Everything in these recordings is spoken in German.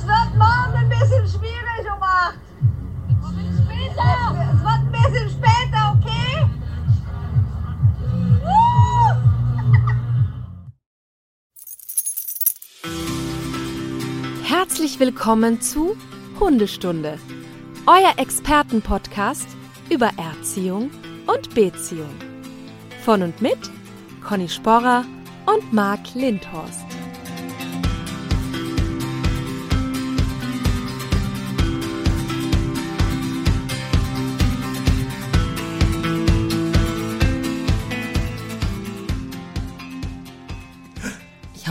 Es wird morgen ein bisschen schwierig um 8. Später. Es wird ein bisschen später, okay? Herzlich willkommen zu Hundestunde, euer Expertenpodcast über Erziehung und Beziehung. Von und mit Conny Sporrer und Marc Lindhorst.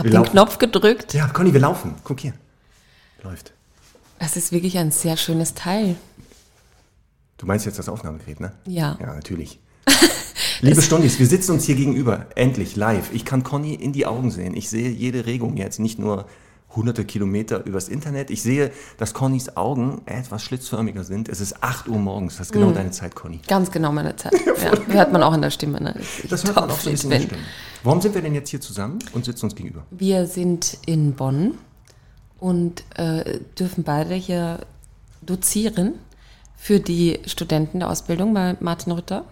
Habe den Knopf gedrückt. Ja, Conny, wir laufen. Guck hier. Läuft. Das ist wirklich ein sehr schönes Teil. Du meinst jetzt das Aufnahmegerät, ne? Ja. Ja, natürlich. Liebe Stundis, wir sitzen uns hier gegenüber. Endlich, live. Ich kann Conny in die Augen sehen. Ich sehe jede Regung jetzt, nicht nur hunderte Kilometer übers Internet. Ich sehe, dass Connys Augen etwas schlitzförmiger sind. Es ist 8 Uhr morgens. Das ist genau deine Zeit, Conny. Ganz genau meine Zeit. Ja, hört man auch in der Stimme. Ne? Ich Das hört man auch so ein bisschen in der. Stimme. Warum sind wir denn jetzt hier zusammen und sitzen uns gegenüber? Wir sind in Bonn und äh, dürfen beide hier dozieren für die Studenten der Ausbildung bei Martin Rütter.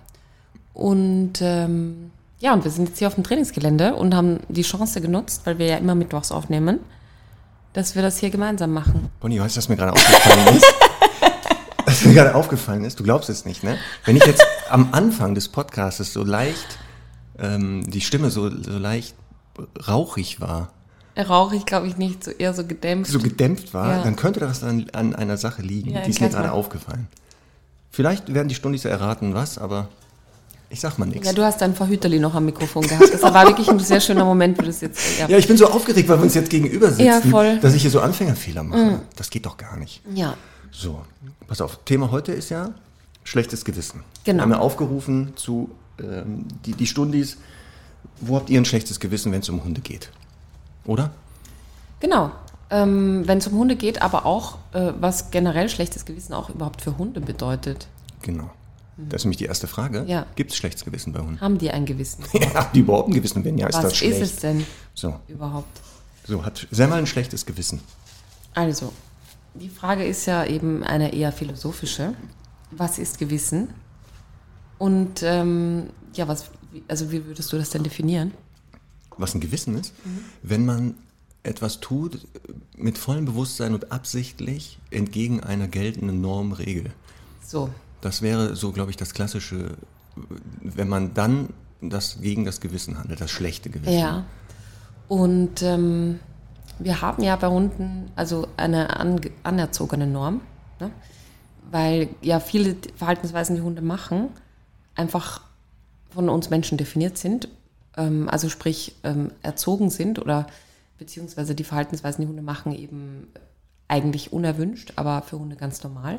Und ähm, ja, und wir sind jetzt hier auf dem Trainingsgelände und haben die Chance genutzt, weil wir ja immer mittwochs aufnehmen, dass wir das hier gemeinsam machen. Conny, weißt du, was mir gerade aufgefallen ist? Was mir gerade aufgefallen ist, du glaubst es nicht, ne? Wenn ich jetzt am Anfang des Podcasts so leicht, ähm, die Stimme so, so leicht rauchig war, Rauchig, glaube ich, nicht, so eher so gedämpft. so gedämpft war, Ja. dann könnte das an, an einer Sache liegen. Ja, die ist mir gerade aufgefallen. Vielleicht werden die Stundis erraten, was, aber ich sag mal nichts. ja, du hast dein Verhüterli noch am Mikrofon gehabt. Das war wirklich ein sehr schöner Moment, wie du das jetzt. Ja, Ja, ich bin so aufgeregt, weil wir uns jetzt gegenüber sitzen, Ja, voll. Dass ich hier so Anfängerfehler mache. Das geht doch gar nicht. ja. So, pass auf. Thema heute ist ja schlechtes Gewissen. Genau. Wir haben ja aufgerufen zu ähm, die, die Stundis, wo habt ihr ein schlechtes Gewissen, wenn es um Hunde geht? Oder? Genau. Ähm, Wenn es um Hunde geht, aber auch, äh, was generell schlechtes Gewissen auch überhaupt für Hunde bedeutet. Genau. Das ist nämlich die erste Frage. Ja. Gibt es schlechtes Gewissen bei Hunden? Haben die ein Gewissen? Ja, haben die überhaupt ein Gewissen? Wenn ja, ist Was das ist schlecht. es denn So, überhaupt? so hat Semmel ein schlechtes Gewissen. Also, die Frage ist ja eben eine eher philosophische. Was ist Gewissen? Und ähm, ja, was, also wie würdest du das denn definieren? Was ein Gewissen ist, wenn man etwas tut mit vollem Bewusstsein und absichtlich entgegen einer geltenden Norm, Regel. So, Das wäre so, glaube ich, das klassische, wenn man dann das gegen das Gewissen handelt, das schlechte Gewissen. Ja. Und ähm, wir haben ja bei Hunden also eine an, anerzogene Norm, ne? weil ja viele Verhaltensweisen, die Hunde machen, einfach von uns Menschen definiert sind, ähm, also sprich ähm, erzogen sind oder beziehungsweise die Verhaltensweisen, die Hunde machen, eben eigentlich unerwünscht, aber für Hunde ganz normal.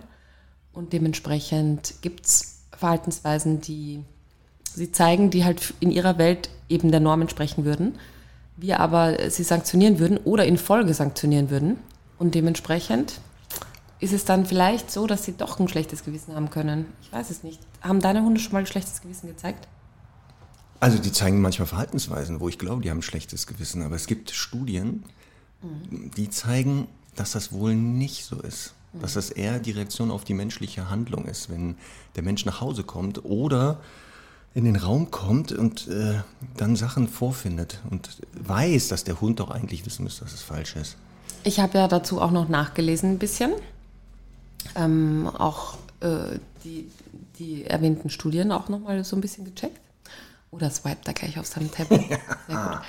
Und dementsprechend gibt es Verhaltensweisen, die sie zeigen, die halt in ihrer Welt eben der Norm entsprechen würden, wir aber sie sanktionieren würden oder in Folge sanktionieren würden. Und dementsprechend ist es dann vielleicht so, dass sie doch ein schlechtes Gewissen haben können. Ich weiß es nicht. Haben deine Hunde schon mal ein schlechtes Gewissen gezeigt? Also die zeigen manchmal Verhaltensweisen, wo ich glaube, die haben ein schlechtes Gewissen. Aber es gibt Studien, die zeigen, dass das wohl nicht so ist. Dass das eher die Reaktion auf die menschliche Handlung ist, wenn der Mensch nach Hause kommt oder in den Raum kommt und äh, dann Sachen vorfindet und weiß, dass der Hund doch eigentlich wissen müsste, dass es falsch ist. Ich habe ja dazu auch noch nachgelesen ein bisschen. Ähm, auch äh, die, die erwähnten Studien auch nochmal so ein bisschen gecheckt. Oder swipe da gleich auf seinem Tablet. Sehr gut.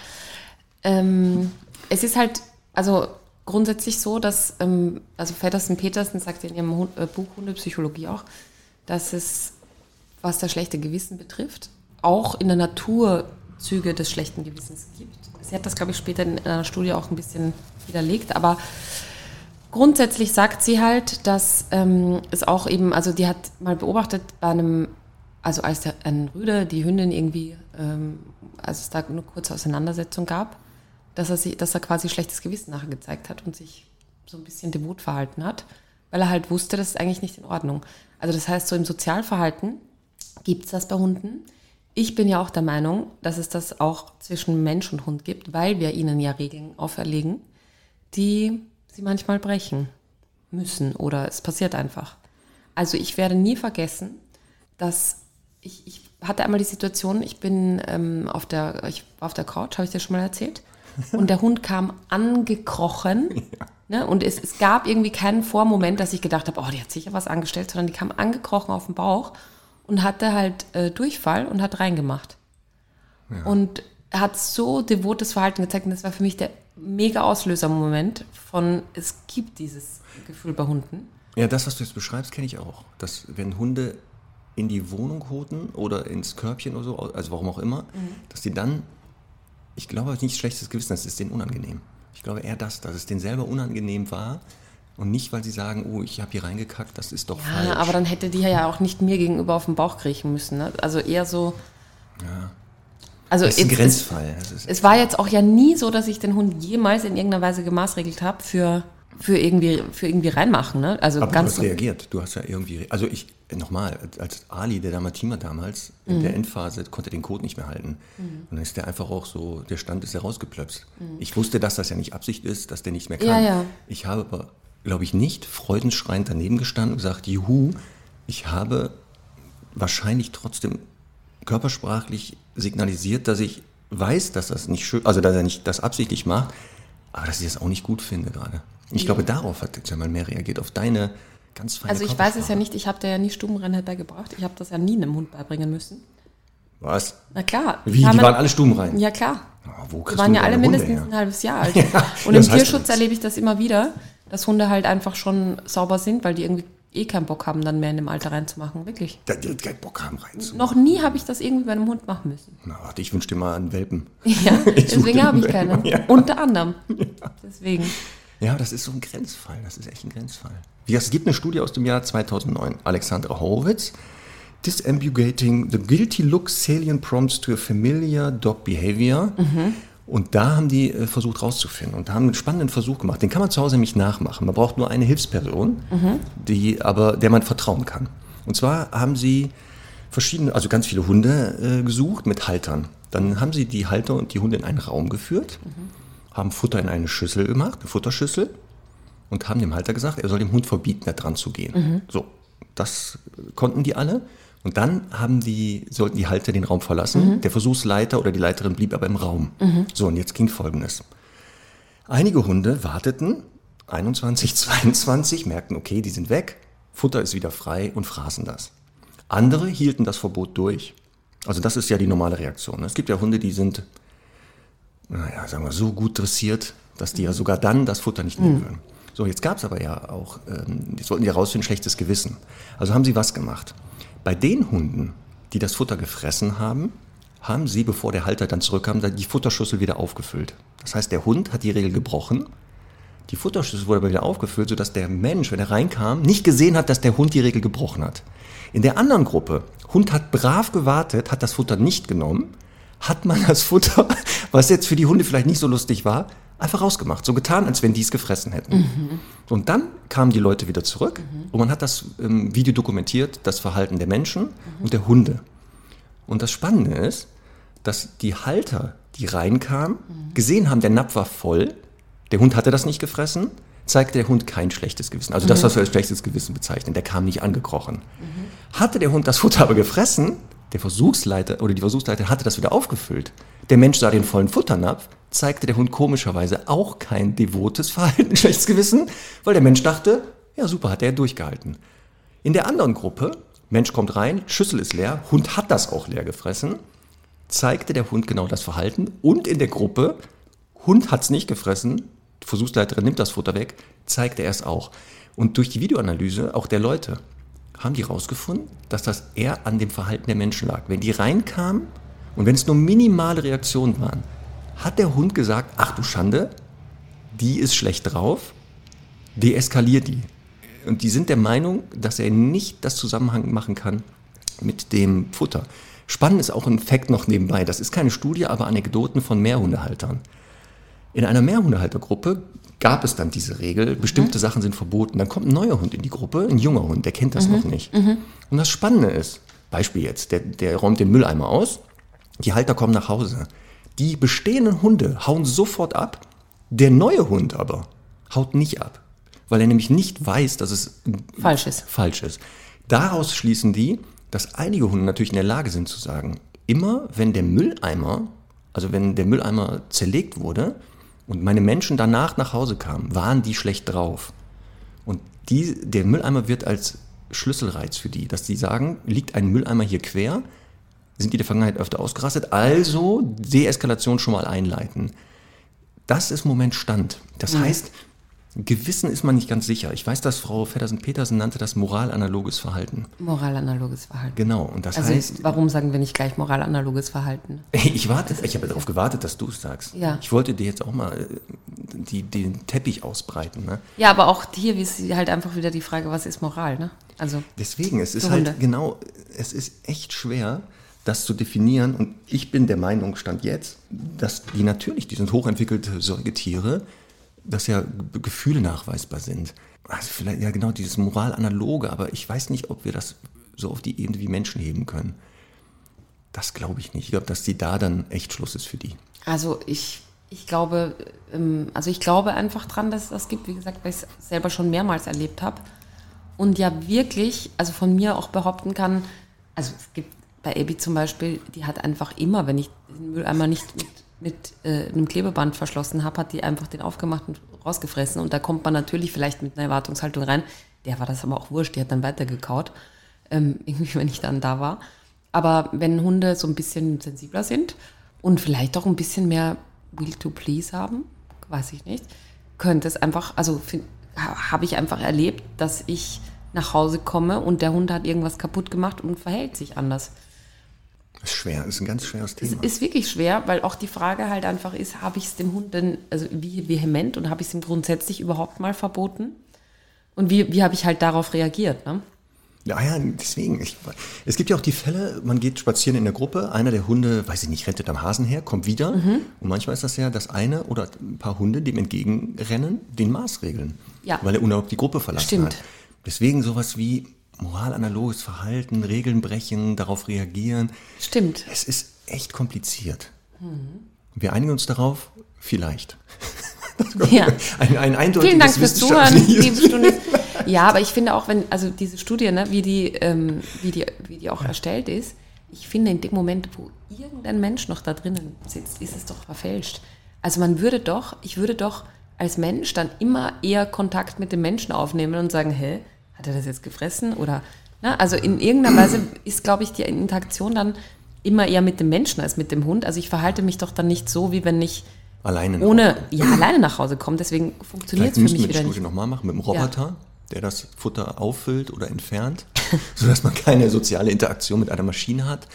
Ähm, es ist halt, also grundsätzlich so, dass, ähm, also Feddersen Petersen sagt in ihrem äh, Buch Hundepsychologie auch, dass es, was das schlechte Gewissen betrifft, auch in der Natur Züge des schlechten Gewissens gibt. Sie hat das, glaube ich, später in einer Studie auch ein bisschen widerlegt, aber grundsätzlich sagt sie halt, dass ähm, es auch eben, also die hat mal beobachtet bei einem, also als der, ein Rüde die Hündin irgendwie, ähm, als es da eine kurze Auseinandersetzung gab, dass er, sie, dass er quasi schlechtes Gewissen nachher gezeigt hat und sich so ein bisschen devot verhalten hat, weil er halt wusste, das ist eigentlich nicht in Ordnung. Also das heißt, so im Sozialverhalten gibt es das bei Hunden. Ich bin ja auch der Meinung, dass es das auch zwischen Mensch und Hund gibt, weil wir ihnen ja Regeln auferlegen, die sie manchmal brechen müssen oder es passiert einfach. Also ich werde nie vergessen, dass ich, ich hatte einmal die Situation, ich bin ähm, auf, der, ich war auf der Couch, habe ich dir schon mal erzählt, und der Hund kam angekrochen. Ja. Ne, und es, es gab irgendwie keinen Vormoment, dass ich gedacht habe, oh, die hat sicher was angestellt, sondern die kam angekrochen auf den Bauch und hatte halt äh, Durchfall und hat reingemacht. Ja. Und hat so devotes Verhalten gezeigt und das war für mich der mega Auslöser-Moment von, es gibt dieses Gefühl bei Hunden. Ja, das, was du jetzt beschreibst, kenne ich auch. Dass wenn Hunde in die Wohnung hoten oder ins Körbchen oder so, also warum auch immer, mhm. dass die dann, ich glaube nicht schlechtes Gewissen, das ist denen unangenehm. Ich glaube eher das, dass es denen selber unangenehm war und nicht, weil sie sagen, oh, ich habe hier reingekackt, das ist doch ja, falsch. aber dann hätte die ja auch nicht mir gegenüber auf den Bauch kriechen müssen. Ne? Also eher so. Ja. Also das ist ein es, Grenzfall. Es, es war jetzt auch ja nie so, dass ich den Hund jemals in irgendeiner Weise gemaßregelt habe für, für, irgendwie, für irgendwie reinmachen. Ne? Also Aber ganz du hast reagiert. Du hast ja irgendwie. Also ich, nochmal, als Ali, der Damatima damals, in mhm. der Endphase, konnte den Code nicht mehr halten. Mhm. Und dann ist der einfach auch so, der Stand ist herausgeplöpst. Mhm. Ich wusste, dass das ja nicht Absicht ist, dass der nicht mehr kann. Ja, ja. Ich habe aber glaube ich, nicht freudenschreiend daneben gestanden und gesagt, juhu, ich habe wahrscheinlich trotzdem körpersprachlich signalisiert, dass ich weiß, dass das nicht schön, also dass er nicht das absichtlich macht, aber dass ich das auch nicht gut finde gerade. Ich glaube, darauf hat Jamal mehr reagiert, auf deine ganz feine Also ich weiß es ja nicht, ich habe da ja nie Stubenrein beigebracht. Ich habe das ja nie einem Hund beibringen müssen. Was? Na klar. Wie, die waren alle stubenrein? Ja, klar. Oh, wo die waren ja alle mindestens ein halbes Jahr alt. ja, und im Tierschutz erlebe ich das immer wieder, dass Hunde halt einfach schon sauber sind, weil die irgendwie eh keinen Bock haben, dann mehr in dem Alter reinzumachen. Wirklich. Da, die keinen Bock haben reinzumachen. Noch nie habe ich das irgendwie bei einem Hund machen müssen. Na, warte, ich wünsche dir mal einen Welpen. Ja, deswegen habe ich keinen. Ja. Unter anderem. Ja. Deswegen. Ja, das ist so ein Grenzfall. Das ist echt ein Grenzfall. Es gibt eine Studie aus dem Jahr 2009. Alexandra Horowitz. Disambiguating the guilty look salient prompts to a familiar dog behavior. Mhm. Und da haben die äh, versucht rauszufinden und haben einen spannenden Versuch gemacht. Den kann man zu Hause nämlich nachmachen. Man braucht nur eine Hilfsperson, mhm. die aber der man vertrauen kann. Und zwar haben sie verschiedene, also ganz viele Hunde äh, gesucht mit Haltern. Dann haben sie die Halter und die Hunde in einen Raum geführt, mhm. Haben Futter in eine Schüssel gemacht, eine Futterschüssel, und haben dem Halter gesagt, er soll dem Hund verbieten, da dran zu gehen. Mhm. So, das konnten die alle. Und dann haben die, sollten die Halter den Raum verlassen. Mhm. Der Versuchsleiter oder die Leiterin blieb aber im Raum. Mhm. So, und jetzt ging Folgendes. Einige Hunde warteten, 21, 22, merkten, okay, die sind weg, Futter ist wieder frei und fraßen das. Andere hielten das Verbot durch. Also das ist ja die normale Reaktion. Es gibt ja Hunde, die sind, naja, sagen wir so gut dressiert, dass die ja sogar dann das Futter nicht nehmen mhm. würden. So, jetzt gab es aber ja auch, ähm, die sollten ja rausfinden, schlechtes Gewissen. Also haben sie was gemacht. Bei den Hunden, die das Futter gefressen haben, haben sie, bevor der Halter dann zurückkam, die Futterschüssel wieder aufgefüllt. Das heißt, der Hund hat die Regel gebrochen. Die Futterschüssel wurde aber wieder aufgefüllt, sodass der Mensch, wenn er reinkam, nicht gesehen hat, dass der Hund die Regel gebrochen hat. In der anderen Gruppe, Hund hat brav gewartet, hat das Futter nicht genommen, hat man das Futter, was jetzt für die Hunde vielleicht nicht so lustig war, einfach rausgemacht. So getan, als wenn die es gefressen hätten. Mhm. Und dann kamen die Leute wieder zurück mhm. und man hat das ähm, Video dokumentiert, das Verhalten der Menschen mhm. und der Hunde. Und das Spannende ist, dass die Halter, die reinkamen, mhm. gesehen haben, der Napf war voll, der Hund hatte das nicht gefressen, zeigte der Hund kein schlechtes Gewissen. Also das, mhm. was wir als schlechtes Gewissen bezeichnen, der kam nicht angekrochen. Mhm. Hatte der Hund das Futter aber gefressen, der Versuchsleiter oder die Versuchsleiter hatte das wieder aufgefüllt. Der Mensch sah den vollen Futternapf, zeigte der Hund komischerweise auch kein devotes Verhalten, schlechtes Gewissen, weil der Mensch dachte, ja super, hat er durchgehalten. In der anderen Gruppe, Mensch kommt rein, Schüssel ist leer, Hund hat das auch leer gefressen, zeigte der Hund genau das Verhalten und in der Gruppe, Hund hat es nicht gefressen, die Versuchsleiterin nimmt das Futter weg, zeigte er es auch. Und durch die Videoanalyse auch der Leute haben die rausgefunden, dass das eher an dem Verhalten der Menschen lag. Wenn die reinkamen und wenn es nur minimale Reaktionen waren, hat der Hund gesagt, ach du Schande, die ist schlecht drauf, deeskaliert die. Und die sind der Meinung, dass er nicht das Zusammenhang machen kann mit dem Futter. Spannend ist auch ein Fakt noch nebenbei. Das ist keine Studie, aber Anekdoten von Mehrhundehaltern. In einer Mehrhundehaltergruppe gab es dann diese Regel, bestimmte mhm. Sachen sind verboten. Dann kommt ein neuer Hund in die Gruppe, ein junger Hund, der kennt das mhm. noch nicht. Mhm. Und das Spannende ist, Beispiel jetzt, der, der räumt den Mülleimer aus, die Halter kommen nach Hause. Die bestehenden Hunde hauen sofort ab, der neue Hund aber haut nicht ab, weil er nämlich nicht weiß, dass es Falsch ist. falsch ist. Daraus schließen die, dass einige Hunde natürlich in der Lage sind zu sagen, immer wenn der Mülleimer, also wenn der Mülleimer zerlegt wurde und meine Menschen danach nach Hause kamen, waren die schlecht drauf. Und die, der Mülleimer wird als Schlüsselreiz für die, dass die sagen, liegt ein Mülleimer hier quer, sind die in der Vergangenheit öfter ausgerastet, also Deeskalation schon mal einleiten. Das ist Moment Stand. Das heißt, Gewissen ist man nicht ganz sicher. Ich weiß, dass Frau Feddersen-Petersen nannte das moralanaloges Verhalten. Moralanaloges Verhalten. Genau, und das Also heißt, warum sagen wir nicht gleich moralanaloges Verhalten? ich warte, ich habe darauf gewartet, dass du es sagst. Ja. Ich wollte dir jetzt auch mal äh, die, den Teppich ausbreiten. Ne? Ja, aber auch hier ist halt einfach wieder die Frage, was ist Moral, ne? Also, Deswegen, es ist halt Hunde. genau, es ist echt schwer, das zu definieren. Und ich bin der Meinung, stand jetzt, dass die natürlich, die sind hochentwickelte Säugetiere, dass ja Gefühle nachweisbar sind. Also vielleicht, ja genau, dieses Moralanaloge, aber ich weiß nicht, ob wir das so auf die Ebene wie Menschen heben können. Das glaube ich nicht. Ich glaube, dass die da dann echt Schluss ist für die. also ich, ich glaube, ähm, also ich glaube einfach dran, dass es das gibt, wie gesagt, weil ich es selber schon mehrmals erlebt habe. Und ja wirklich, also von mir auch behaupten kann, also es gibt bei Abby zum Beispiel, die hat einfach immer, wenn ich den Mülleimer nicht mit, mit äh, einem Klebeband verschlossen habe, hat die einfach den aufgemacht und rausgefressen. Und da kommt man natürlich vielleicht mit einer Erwartungshaltung rein. Der war das aber auch wurscht, die hat dann weitergekaut, ähm, irgendwie, wenn ich dann da war. Aber wenn Hunde so ein bisschen sensibler sind und vielleicht auch ein bisschen mehr Will to Please haben, weiß ich nicht, könnte es einfach, also habe ich einfach erlebt, dass ich nach Hause komme und der Hund hat irgendwas kaputt gemacht und verhält sich anders. Das ist schwer, ist ein ganz schweres Es Thema. ist wirklich schwer, weil auch die Frage halt einfach ist, habe ich es dem Hund denn, also wie vehement und habe ich es ihm grundsätzlich überhaupt mal verboten? Und wie, wie habe ich halt darauf reagiert? Ne? Ja, ja, deswegen. Ich, es gibt ja auch die Fälle, man geht spazieren in der Gruppe, einer der Hunde, weiß ich nicht, rennt am Hasen her, kommt wieder. Mhm. Und manchmal ist das ja, dass eine oder ein paar Hunde dem entgegenrennen, den Maßregeln. Ja. Weil er unerlaubt die Gruppe verlassen Stimmt. hat. Deswegen sowas wie moralanaloges Verhalten, Regeln brechen, darauf reagieren. Stimmt. Es ist echt kompliziert. Mhm. Wir einigen uns darauf, vielleicht. Ja. Ein, ein eindeutiges Vielen Dank fürs Zuhören, liebe Stunde. Ja, aber ich finde auch, wenn, also diese Studie, ne, wie, die, ähm, wie, die, wie die auch erstellt ist, ich finde in dem Moment, wo irgendein Mensch noch da drinnen sitzt, ist es doch verfälscht. Also man würde doch, ich würde doch als Mensch dann immer eher Kontakt mit dem Menschen aufnehmen und sagen, hä, hat er das jetzt gefressen? Oder, ne, also in irgendeiner Weise ist, glaube ich, die Interaktion dann immer eher mit dem Menschen als mit dem Hund. Also ich verhalte mich doch dann nicht so, wie wenn ich Alleine. nach ohne, ja, alleine nach Hause komme. Deswegen funktioniert Vielleicht es für mich wieder Studie nicht. nochmal machen mit einem Roboter, der das Futter auffüllt oder entfernt, sodass man keine soziale Interaktion mit einer Maschine hat.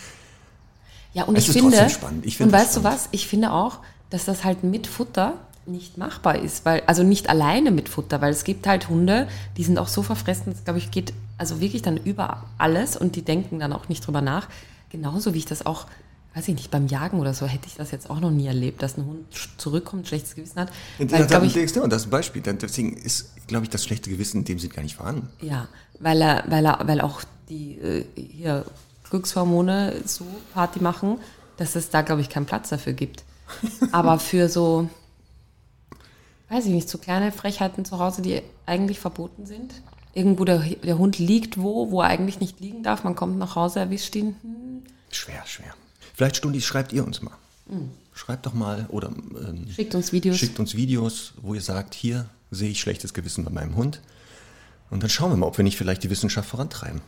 Ja, und Es ich ist finde, trotzdem spannend. Ich und finde das weißt du spannend. was? Ich finde auch, dass das halt mit Futter nicht machbar ist, weil, also nicht alleine mit Futter, weil es gibt halt Hunde, die sind auch so verfressen, das glaube ich geht also wirklich dann über alles und die denken dann auch nicht drüber nach. Genauso wie ich das auch, weiß ich nicht, beim Jagen oder so hätte ich das jetzt auch noch nie erlebt, dass ein Hund zurückkommt, schlechtes Gewissen hat. Weil, das, glaub ich, das ist ein Beispiel. Deswegen ist, glaube ich, das schlechte Gewissen in dem Sinn gar nicht vorhanden. Ja, weil er, weil er, weil auch die äh, hier Glückshormone so Party machen, dass es da, glaube ich, keinen Platz dafür gibt. Aber für so, weiß ich nicht, so kleine Frechheiten zu Hause, die eigentlich verboten sind. Irgendwo der, der Hund liegt wo, wo er eigentlich nicht liegen darf. Man kommt nach Hause, erwischt ihn. Hm, Schwer, schwer. Vielleicht, Stundi, schreibt ihr uns mal. Schreibt doch mal oder ähm, Schickt uns Videos. schickt uns Videos, wo ihr sagt, hier sehe ich schlechtes Gewissen bei meinem Hund. Und dann schauen wir mal, ob wir nicht vielleicht die Wissenschaft vorantreiben.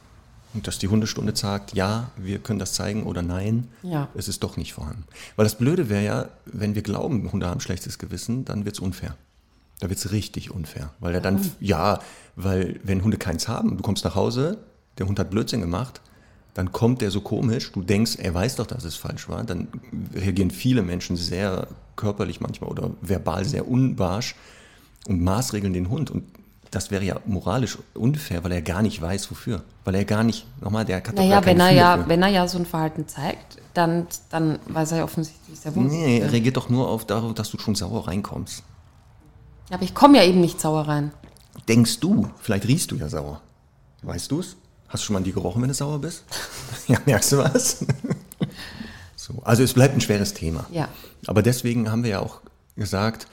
Und dass die Hundestunde sagt, ja, wir können das zeigen oder nein, Ja. es ist doch nicht vorhanden. Weil das Blöde wäre ja, wenn wir glauben, Hunde haben schlechtes Gewissen, dann wird es unfair. Da wird es richtig unfair. Weil er dann, ja, weil wenn Hunde keins haben, du kommst nach Hause, der Hund hat Blödsinn gemacht, dann kommt der so komisch, du denkst, er weiß doch, dass es falsch war, dann reagieren viele Menschen sehr körperlich manchmal oder verbal sehr unbarsch und maßregeln den Hund. Und das wäre ja moralisch unfair, weil er gar nicht weiß, wofür. Weil er gar nicht, nochmal, der hat naja, wenn er, ja, dafür. wenn er ja so ein Verhalten zeigt, dann, dann weiß er ja offensichtlich sehr wohl. Nee, er reagiert doch nur auf darauf, dass du schon sauer reinkommst. Aber ich komme ja eben nicht sauer rein. Denkst du, vielleicht riechst du ja sauer. Weißt du es? Hast du schon mal an die gerochen, wenn du sauer bist? ja, merkst du was? so, also es bleibt ein schweres Thema. Ja. Aber deswegen haben wir ja auch gesagt,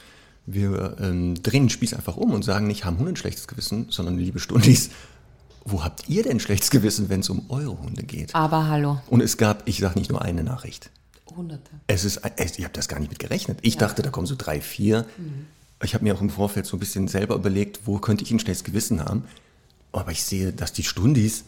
wir ähm, drehen den Spieß einfach um und sagen nicht, haben Hunde ein schlechtes Gewissen, sondern liebe Stundis, wo habt ihr denn schlechtes Gewissen, wenn es um eure Hunde geht? Aber hallo. Und es gab, ich sage nicht nur eine Nachricht. Hunderte. Es ist, es, ich habe das gar nicht mit gerechnet. Ich dachte, da kommen so drei, vier. Ich habe mir auch im Vorfeld so ein bisschen selber überlegt, wo könnte ich ein schlechtes Gewissen haben. Aber ich sehe, dass die Stundis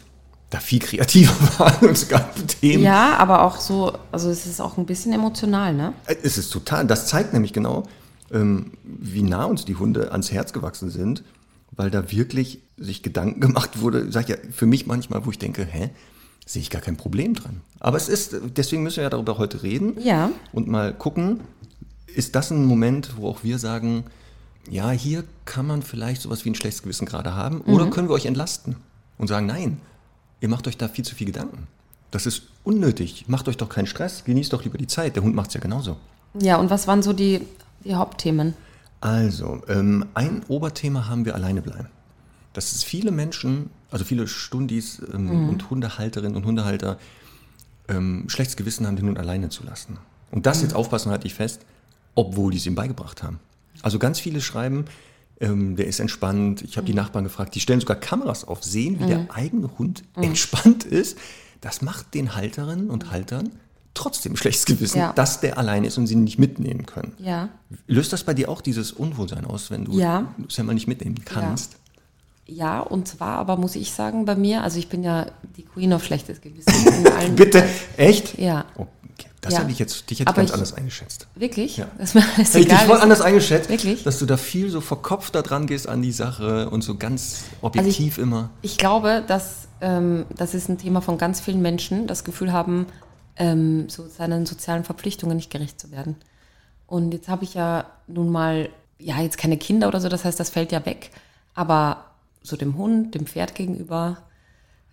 da viel kreativer waren und es gab Themen. Ja, aber auch so, also es ist auch ein bisschen emotional, ne? Es ist total, das zeigt nämlich genau, ähm, wie nah uns die Hunde ans Herz gewachsen sind, weil da wirklich sich Gedanken gemacht wurde, sag ich ja, für mich manchmal, wo ich denke, hä, sehe ich gar kein Problem dran. Aber es ist, deswegen müssen wir ja darüber heute reden Ja. und mal gucken, ist das ein Moment, wo auch wir sagen, ja, hier kann man vielleicht sowas wie ein schlechtes Gewissen gerade haben, oder können wir euch entlasten und sagen, nein, ihr macht euch da viel zu viel Gedanken. Das ist unnötig. Macht euch doch keinen Stress. Genießt doch lieber die Zeit. Der Hund macht es ja genauso. Ja, und was waren so die, die Hauptthemen? Also, ähm, ein Oberthema haben wir alleine bleiben. Dass es viele Menschen, also viele Stundis ähm, und Hundehalterinnen und Hundehalter ähm, schlechtes Gewissen haben, den Hund alleine zu lassen. Und das jetzt aufpassen, halte ich fest, obwohl die es ihm beigebracht haben. Also ganz viele schreiben, ähm, der ist entspannt. Ich habe die Nachbarn gefragt, die stellen sogar Kameras auf, sehen, wie der eigene Hund entspannt ist. Das macht den Halterinnen und Haltern trotzdem schlechtes Gewissen, Ja. dass der alleine ist und sie ihn nicht mitnehmen können. Ja. Löst das bei dir auch dieses Unwohlsein aus, wenn du Ja. es ja mal nicht mitnehmen kannst? Ja, und zwar aber muss ich sagen, bei mir, also ich bin ja die Queen of schlechtes Gewissen. in allen- Bitte? Echt? Ja. Okay. Das Ja. hätte ich jetzt, dich hätte ich Aber ganz ich- anders eingeschätzt. Wirklich? Ja. Das ist mir alles Hätte ich dich egal. voll ist- anders eingeschätzt, Wirklich? dass du da viel so verkopft da dran gehst an die Sache und so ganz Also objektiv immer. Ich glaube, dass ähm, das ist ein Thema von ganz vielen Menschen, das Gefühl haben, ähm, so seinen sozialen Verpflichtungen nicht gerecht zu werden. Und jetzt habe ich ja nun mal, ja, jetzt keine Kinder oder so, das heißt, das fällt ja weg. Aber so dem Hund, dem Pferd gegenüber,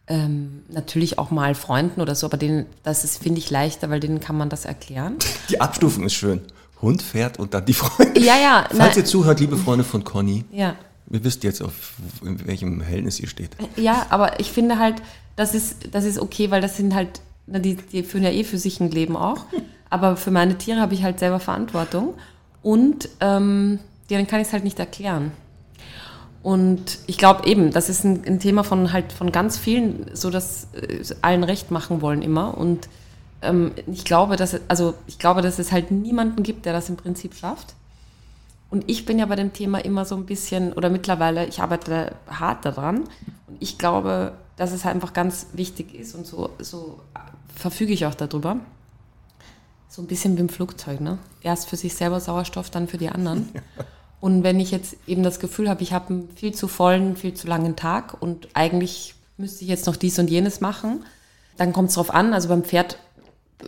ähm, natürlich auch mal Freunden oder so, aber denen, das ist, finde ich, leichter, weil denen kann man das erklären. Die Abstufung ist schön. Hund, Pferd und dann die Freunde. Ja, ja, Falls nein. ihr zuhört, liebe Freunde von Conny, Ja. ihr wisst jetzt, auf in welchem Verhältnis ihr steht. Ja, aber ich finde halt, das ist, das ist okay, weil das sind halt, na, die, die führen ja eh für sich ein Leben auch. Aber für meine Tiere habe ich halt selber Verantwortung. Und ähm, denen kann ich es halt nicht erklären. Und ich glaube eben, das ist ein, ein Thema von halt von ganz vielen, so dass äh, allen recht machen wollen immer. Und ähm, ich glaube, dass es, also ich glaube, dass es halt niemanden gibt, der das im Prinzip schafft. Und ich bin ja bei dem Thema immer so ein bisschen, oder mittlerweile, ich arbeite hart daran. Und ich glaube, dass es halt einfach ganz wichtig ist und so, so verfüge ich auch darüber. So ein bisschen wie im Flugzeug, ne? Erst für sich selber Sauerstoff, dann für die anderen. Und wenn ich jetzt eben das Gefühl habe, ich habe einen viel zu vollen, viel zu langen Tag und eigentlich müsste ich jetzt noch dies und jenes machen, dann kommt es drauf an. Also beim Pferd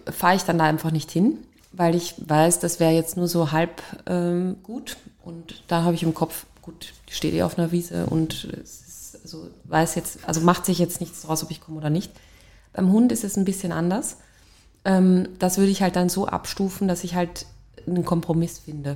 fahre ich dann da einfach nicht hin, weil ich weiß, das wäre jetzt nur so halb ähm, gut. Und da habe ich im Kopf, gut, die steht eh auf einer Wiese und es ist, also weiß jetzt, also macht sich jetzt nichts draus, ob ich komme oder nicht. Beim Hund ist es ein bisschen anders. Ähm, das würde ich halt dann so abstufen, dass ich halt einen Kompromiss finde.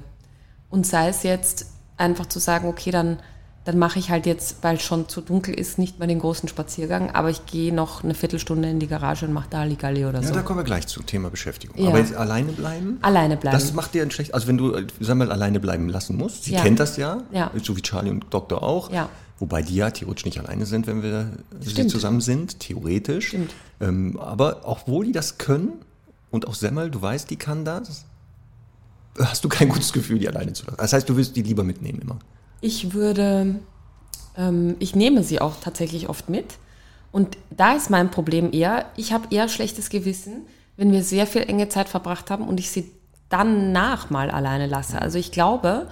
Und sei es jetzt einfach zu sagen, okay, dann, dann mache ich halt jetzt, weil es schon zu dunkel ist, nicht mehr den großen Spaziergang, aber ich gehe noch eine Viertelstunde in die Garage und mache da Halligalli oder Ja, so. da kommen wir gleich zu, Thema Beschäftigung. Ja. Aber jetzt alleine bleiben? Alleine bleiben. Das macht dir ein schlecht, also wenn du, sagen wir mal, alleine bleiben lassen musst. Sie Ja. kennt das ja, Ja. so wie Charlie und Doktor auch. Ja. Wobei die ja theoretisch nicht alleine sind, wenn wir sie Stimmt. zusammen sind, theoretisch. Stimmt. Ähm, aber obwohl die das können und auch Semmel, du weißt, die kann das, hast du kein gutes Gefühl, die alleine zu lassen. Das heißt, du willst die lieber mitnehmen immer. Ich würde, ähm, ich nehme sie auch tatsächlich oft mit. Und da ist mein Problem eher, ich habe eher schlechtes Gewissen, wenn wir sehr viel enge Zeit verbracht haben und ich sie dann nach mal alleine lasse. Also ich glaube,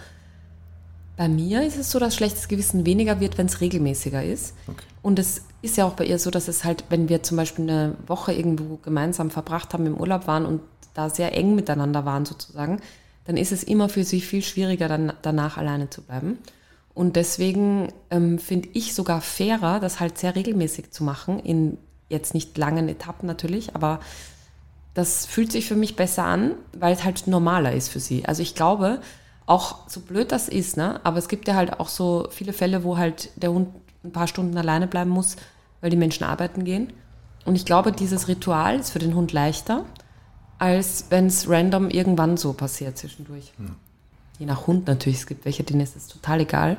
bei mir ist es so, dass schlechtes Gewissen weniger wird, wenn es regelmäßiger ist. Okay. Und es ist ja auch bei ihr so, dass es halt, wenn wir zum Beispiel eine Woche irgendwo gemeinsam verbracht haben, im Urlaub waren und da sehr eng miteinander waren sozusagen, dann ist es immer für sie viel schwieriger, dann danach alleine zu bleiben. Und deswegen ähm, finde ich sogar fairer, das halt sehr regelmäßig zu machen, in jetzt nicht langen Etappen natürlich, aber das fühlt sich für mich besser an, weil es halt normaler ist für sie. Also ich glaube, auch so blöd das ist, ne, aber es gibt ja halt auch so viele Fälle, wo halt der Hund ein paar Stunden alleine bleiben muss, weil die Menschen arbeiten gehen. Und ich glaube, dieses Ritual ist für den Hund leichter, als wenn es random irgendwann so passiert zwischendurch. je nach Hund natürlich. Es gibt welche, denen ist es total egal.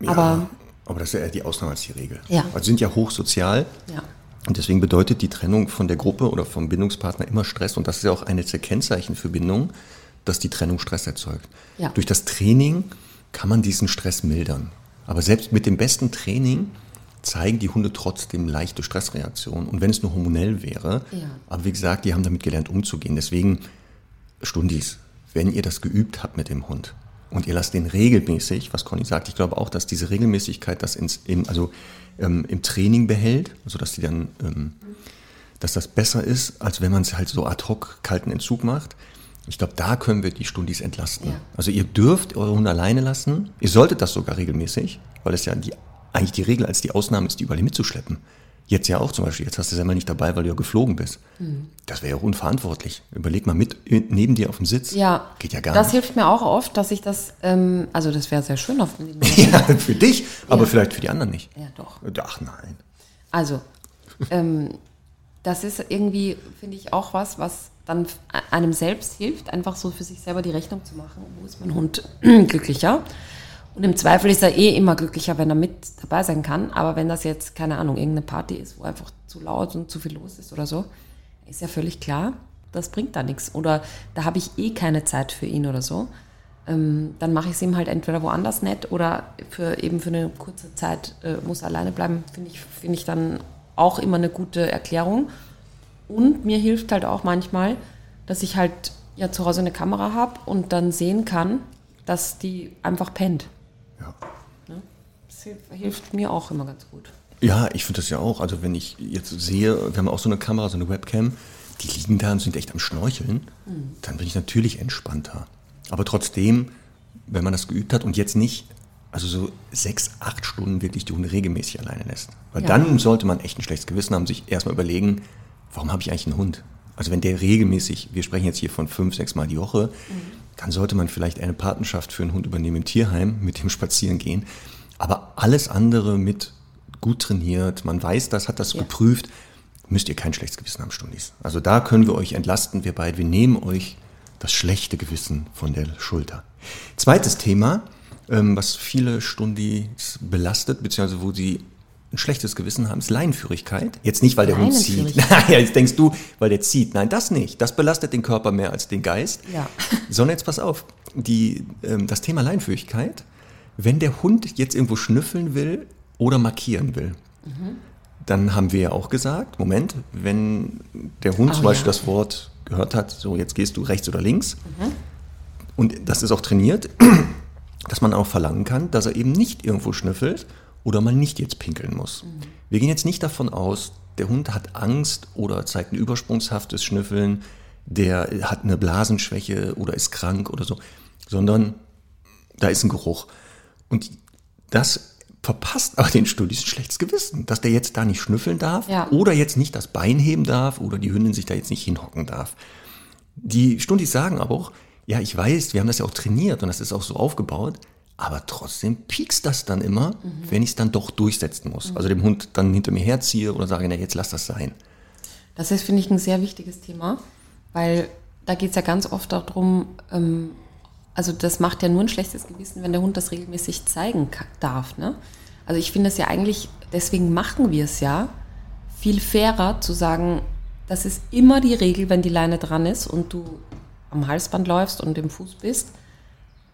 Ja, Aber aber das ist ja eher die Ausnahme als die Regel. Ja. Also sie sind ja hochsozial. ja, Und deswegen bedeutet die Trennung von der Gruppe oder vom Bindungspartner immer Stress. Und das ist ja auch eines der Kennzeichen für Bindung, dass die Trennung Stress erzeugt. Ja. Durch das Training kann man diesen Stress mildern. Aber selbst mit dem besten Training zeigen die Hunde trotzdem leichte Stressreaktionen. Und wenn es nur hormonell wäre, Ja. aber wie gesagt, die haben damit gelernt umzugehen. Deswegen, Stundis, wenn ihr das geübt habt mit dem Hund und ihr lasst den regelmäßig, was Conny sagt, ich glaube auch, dass diese Regelmäßigkeit das ins, im, also, ähm, im Training behält, also dass die dann, ähm, dass das besser ist, als wenn man es halt so ad hoc kalten Entzug macht. Ich glaube, da können wir die Stundis entlasten. Ja. Also ihr dürft eure Hunde alleine lassen. Ihr solltet das sogar regelmäßig, weil es ja die, eigentlich die Regel als die Ausnahme ist, die überall mitzuschleppen. Jetzt ja auch zum Beispiel. Jetzt hast du es ja mal nicht dabei, weil du ja geflogen bist. Mhm. Das wäre ja auch unverantwortlich. Überleg mal mit neben dir auf dem Sitz. ja. Geht ja gar das nicht. hilft mir auch oft, dass ich das, ähm, also das wäre sehr schön auf Ja, für dich, aber Ja. vielleicht für die anderen nicht. Ja, doch. Ach nein. Also, ähm, das ist irgendwie, finde ich, auch was, was dann einem selbst hilft, einfach so für sich selber die Rechnung zu machen, wo ist mein Hund glücklicher. Und im Zweifel ist er eh immer glücklicher, wenn er mit dabei sein kann. Aber wenn das jetzt, keine Ahnung, irgendeine Party ist, wo einfach zu laut und zu viel los ist oder so, ist ja völlig klar, das bringt da nichts. Oder da habe ich eh keine Zeit für ihn oder so. Ähm, dann mache ich es ihm halt entweder woanders nett oder für eben für eine kurze Zeit äh, muss er alleine bleiben, finde ich, finde ich dann auch immer eine gute Erklärung. Und mir hilft halt auch manchmal, dass ich halt ja zu Hause eine Kamera habe und dann sehen kann, dass die einfach pennt. Ja. Das hilft, mir auch immer ganz gut. Ja, ich finde das ja auch. Also wenn ich jetzt sehe, wir haben auch so eine Kamera, so eine Webcam, die liegen da und sind echt am Schnorcheln, dann bin ich natürlich entspannter. Aber trotzdem, wenn man das geübt hat und jetzt nicht, also so sechs, acht Stunden wirklich die Hunde regelmäßig alleine lässt. Weil Ja. dann sollte man echt ein schlechtes Gewissen haben, sich erstmal überlegen, warum habe ich eigentlich einen Hund? Also wenn der regelmäßig, wir sprechen jetzt hier von fünf, sechs Mal die Woche, dann sollte man vielleicht eine Patenschaft für einen Hund übernehmen im Tierheim, mit dem spazieren gehen. Aber alles andere mit gut trainiert, man weiß das, hat das Ja. geprüft, müsst ihr kein schlechtes Gewissen haben, Stundis. Also da können wir euch entlasten, wir beide, wir nehmen euch das schlechte Gewissen von der Schulter. Zweites Thema, ähm, was viele Stundis belastet, beziehungsweise wo sie ein schlechtes Gewissen haben, ist Leinenführigkeit. Jetzt nicht, weil der Hund zieht. Leinenführigkeit. ja, jetzt denkst du, weil der zieht. Nein, das nicht. Das belastet den Körper mehr als den Geist. Ja. Sondern jetzt pass auf, die, ähm, das Thema Leinenführigkeit, wenn der Hund jetzt irgendwo schnüffeln will oder markieren will, dann haben wir ja auch gesagt, Moment, wenn der Hund Oh, zum Beispiel ja. das Wort gehört hat, so jetzt gehst du rechts oder links, und das ist auch trainiert, dass man auch verlangen kann, dass er eben nicht irgendwo schnüffelt oder mal nicht jetzt pinkeln muss. Wir gehen jetzt nicht davon aus, der Hund hat Angst oder zeigt ein übersprungshaftes Schnüffeln, der hat eine Blasenschwäche oder ist krank oder so, sondern da ist ein Geruch. Und das verpasst aber den Studis ein schlechtes Gewissen, dass der jetzt da nicht schnüffeln darf Ja. oder jetzt nicht das Bein heben darf oder die Hündin sich da jetzt nicht hinhocken darf. Die Stundis sagen aber auch, ja, ich weiß, wir haben das ja auch trainiert und das ist auch so aufgebaut, aber trotzdem piekst das dann immer, wenn ich es dann doch durchsetzen muss. Also dem Hund dann hinter mir herziehe oder sage, na, jetzt lass das sein. Das ist, finde ich, ein sehr wichtiges Thema, weil da geht es ja ganz oft darum, ähm, also das macht ja nur ein schlechtes Gewissen, wenn der Hund das regelmäßig zeigen darf. Ne? Also ich finde es ja eigentlich, deswegen machen wir es ja, viel fairer zu sagen, das ist immer die Regel, wenn die Leine dran ist und du am Halsband läufst und im Fuß bist,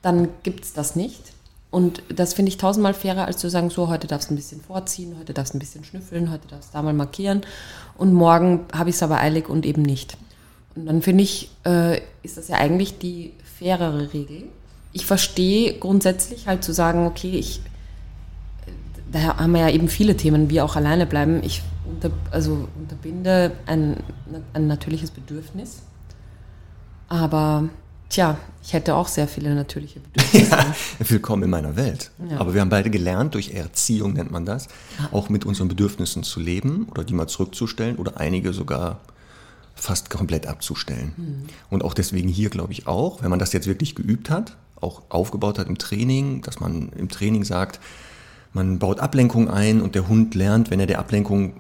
dann gibt es das nicht. Und das finde ich tausendmal fairer, als zu sagen, so, heute darfst du ein bisschen vorziehen, heute darfst du ein bisschen schnüffeln, heute darfst du da mal markieren und morgen habe ich es aber eilig und eben nicht. Und dann finde ich, äh, ist das ja eigentlich die fairere Regel. Ich verstehe grundsätzlich halt zu sagen, okay, ich, da haben wir ja eben viele Themen, wie auch alleine bleiben. Ich unter, also unterbinde ein, ein natürliches Bedürfnis. Aber tja, ich hätte auch sehr viele natürliche Bedürfnisse. Ja, willkommen in meiner Welt. Ja. Aber wir haben beide gelernt, durch Erziehung nennt man das, auch mit unseren Bedürfnissen zu leben oder die mal zurückzustellen oder einige sogar fast komplett abzustellen. Und auch deswegen hier glaube ich auch, wenn man das jetzt wirklich geübt hat, auch aufgebaut hat im Training, dass man im Training sagt, man baut Ablenkung ein und der Hund lernt, wenn er der Ablenkung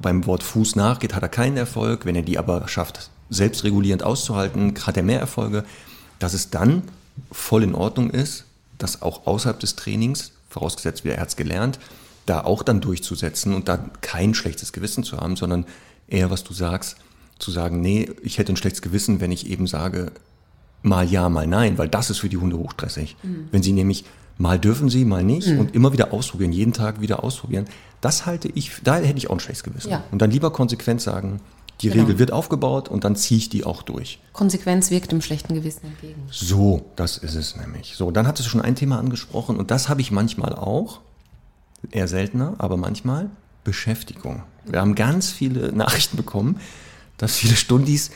beim Wort Fuß nachgeht, hat er keinen Erfolg. Wenn er die aber schafft, selbstregulierend auszuhalten, hat er mehr Erfolge. Dass es dann voll in Ordnung ist, das auch außerhalb des Trainings, vorausgesetzt er hat es gelernt, da auch dann durchzusetzen und da kein schlechtes Gewissen zu haben, sondern eher, was du sagst, zu sagen, nee, ich hätte ein schlechtes Gewissen, wenn ich eben sage, mal ja, mal nein, weil das ist für die Hunde hochstressig. Mhm. Wenn sie nämlich mal dürfen sie, mal nicht mhm. und immer wieder ausprobieren, jeden Tag wieder ausprobieren, das halte ich, da hätte ich auch ein schlechtes Gewissen. Ja. Und dann lieber konsequent sagen, die genau. Regel wird aufgebaut und dann ziehe ich die auch durch. Konsequenz wirkt dem schlechten Gewissen entgegen. So, das ist es nämlich. So, dann hattest du schon ein Thema angesprochen und das habe ich manchmal auch, eher seltener, aber manchmal, Beschäftigung. Wir haben ganz viele Nachrichten bekommen, dass viele Stundis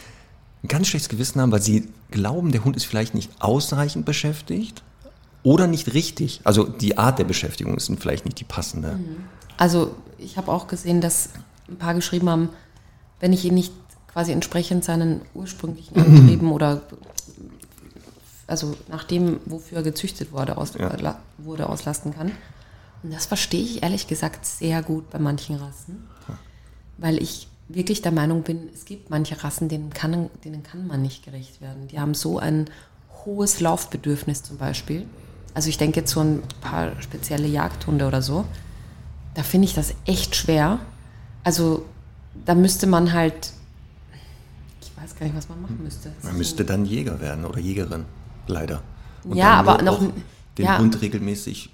ein ganz schlechtes Gewissen haben, weil sie glauben, der Hund ist vielleicht nicht ausreichend beschäftigt oder nicht richtig. Also die Art der Beschäftigung ist vielleicht nicht die passende. Also ich habe auch gesehen, dass ein paar geschrieben haben, wenn ich ihn nicht quasi entsprechend seinen ursprünglichen Antrieben oder also nach dem, wofür er gezüchtet wurde, aus, ja. wurde, auslasten kann. Und das verstehe ich ehrlich gesagt sehr gut bei manchen Rassen, weil ich wirklich der Meinung bin, es gibt manche Rassen, denen kann, denen kann man nicht gerecht werden. Die haben so ein hohes Laufbedürfnis zum Beispiel. Also ich denke jetzt so ein paar spezielle Jagdhunde oder so. Da finde ich das echt schwer. Also da müsste man halt, ich weiß gar nicht, was man machen müsste. Man müsste dann Jäger werden oder Jägerin, leider. Und ja, aber noch den ja. Hund regelmäßig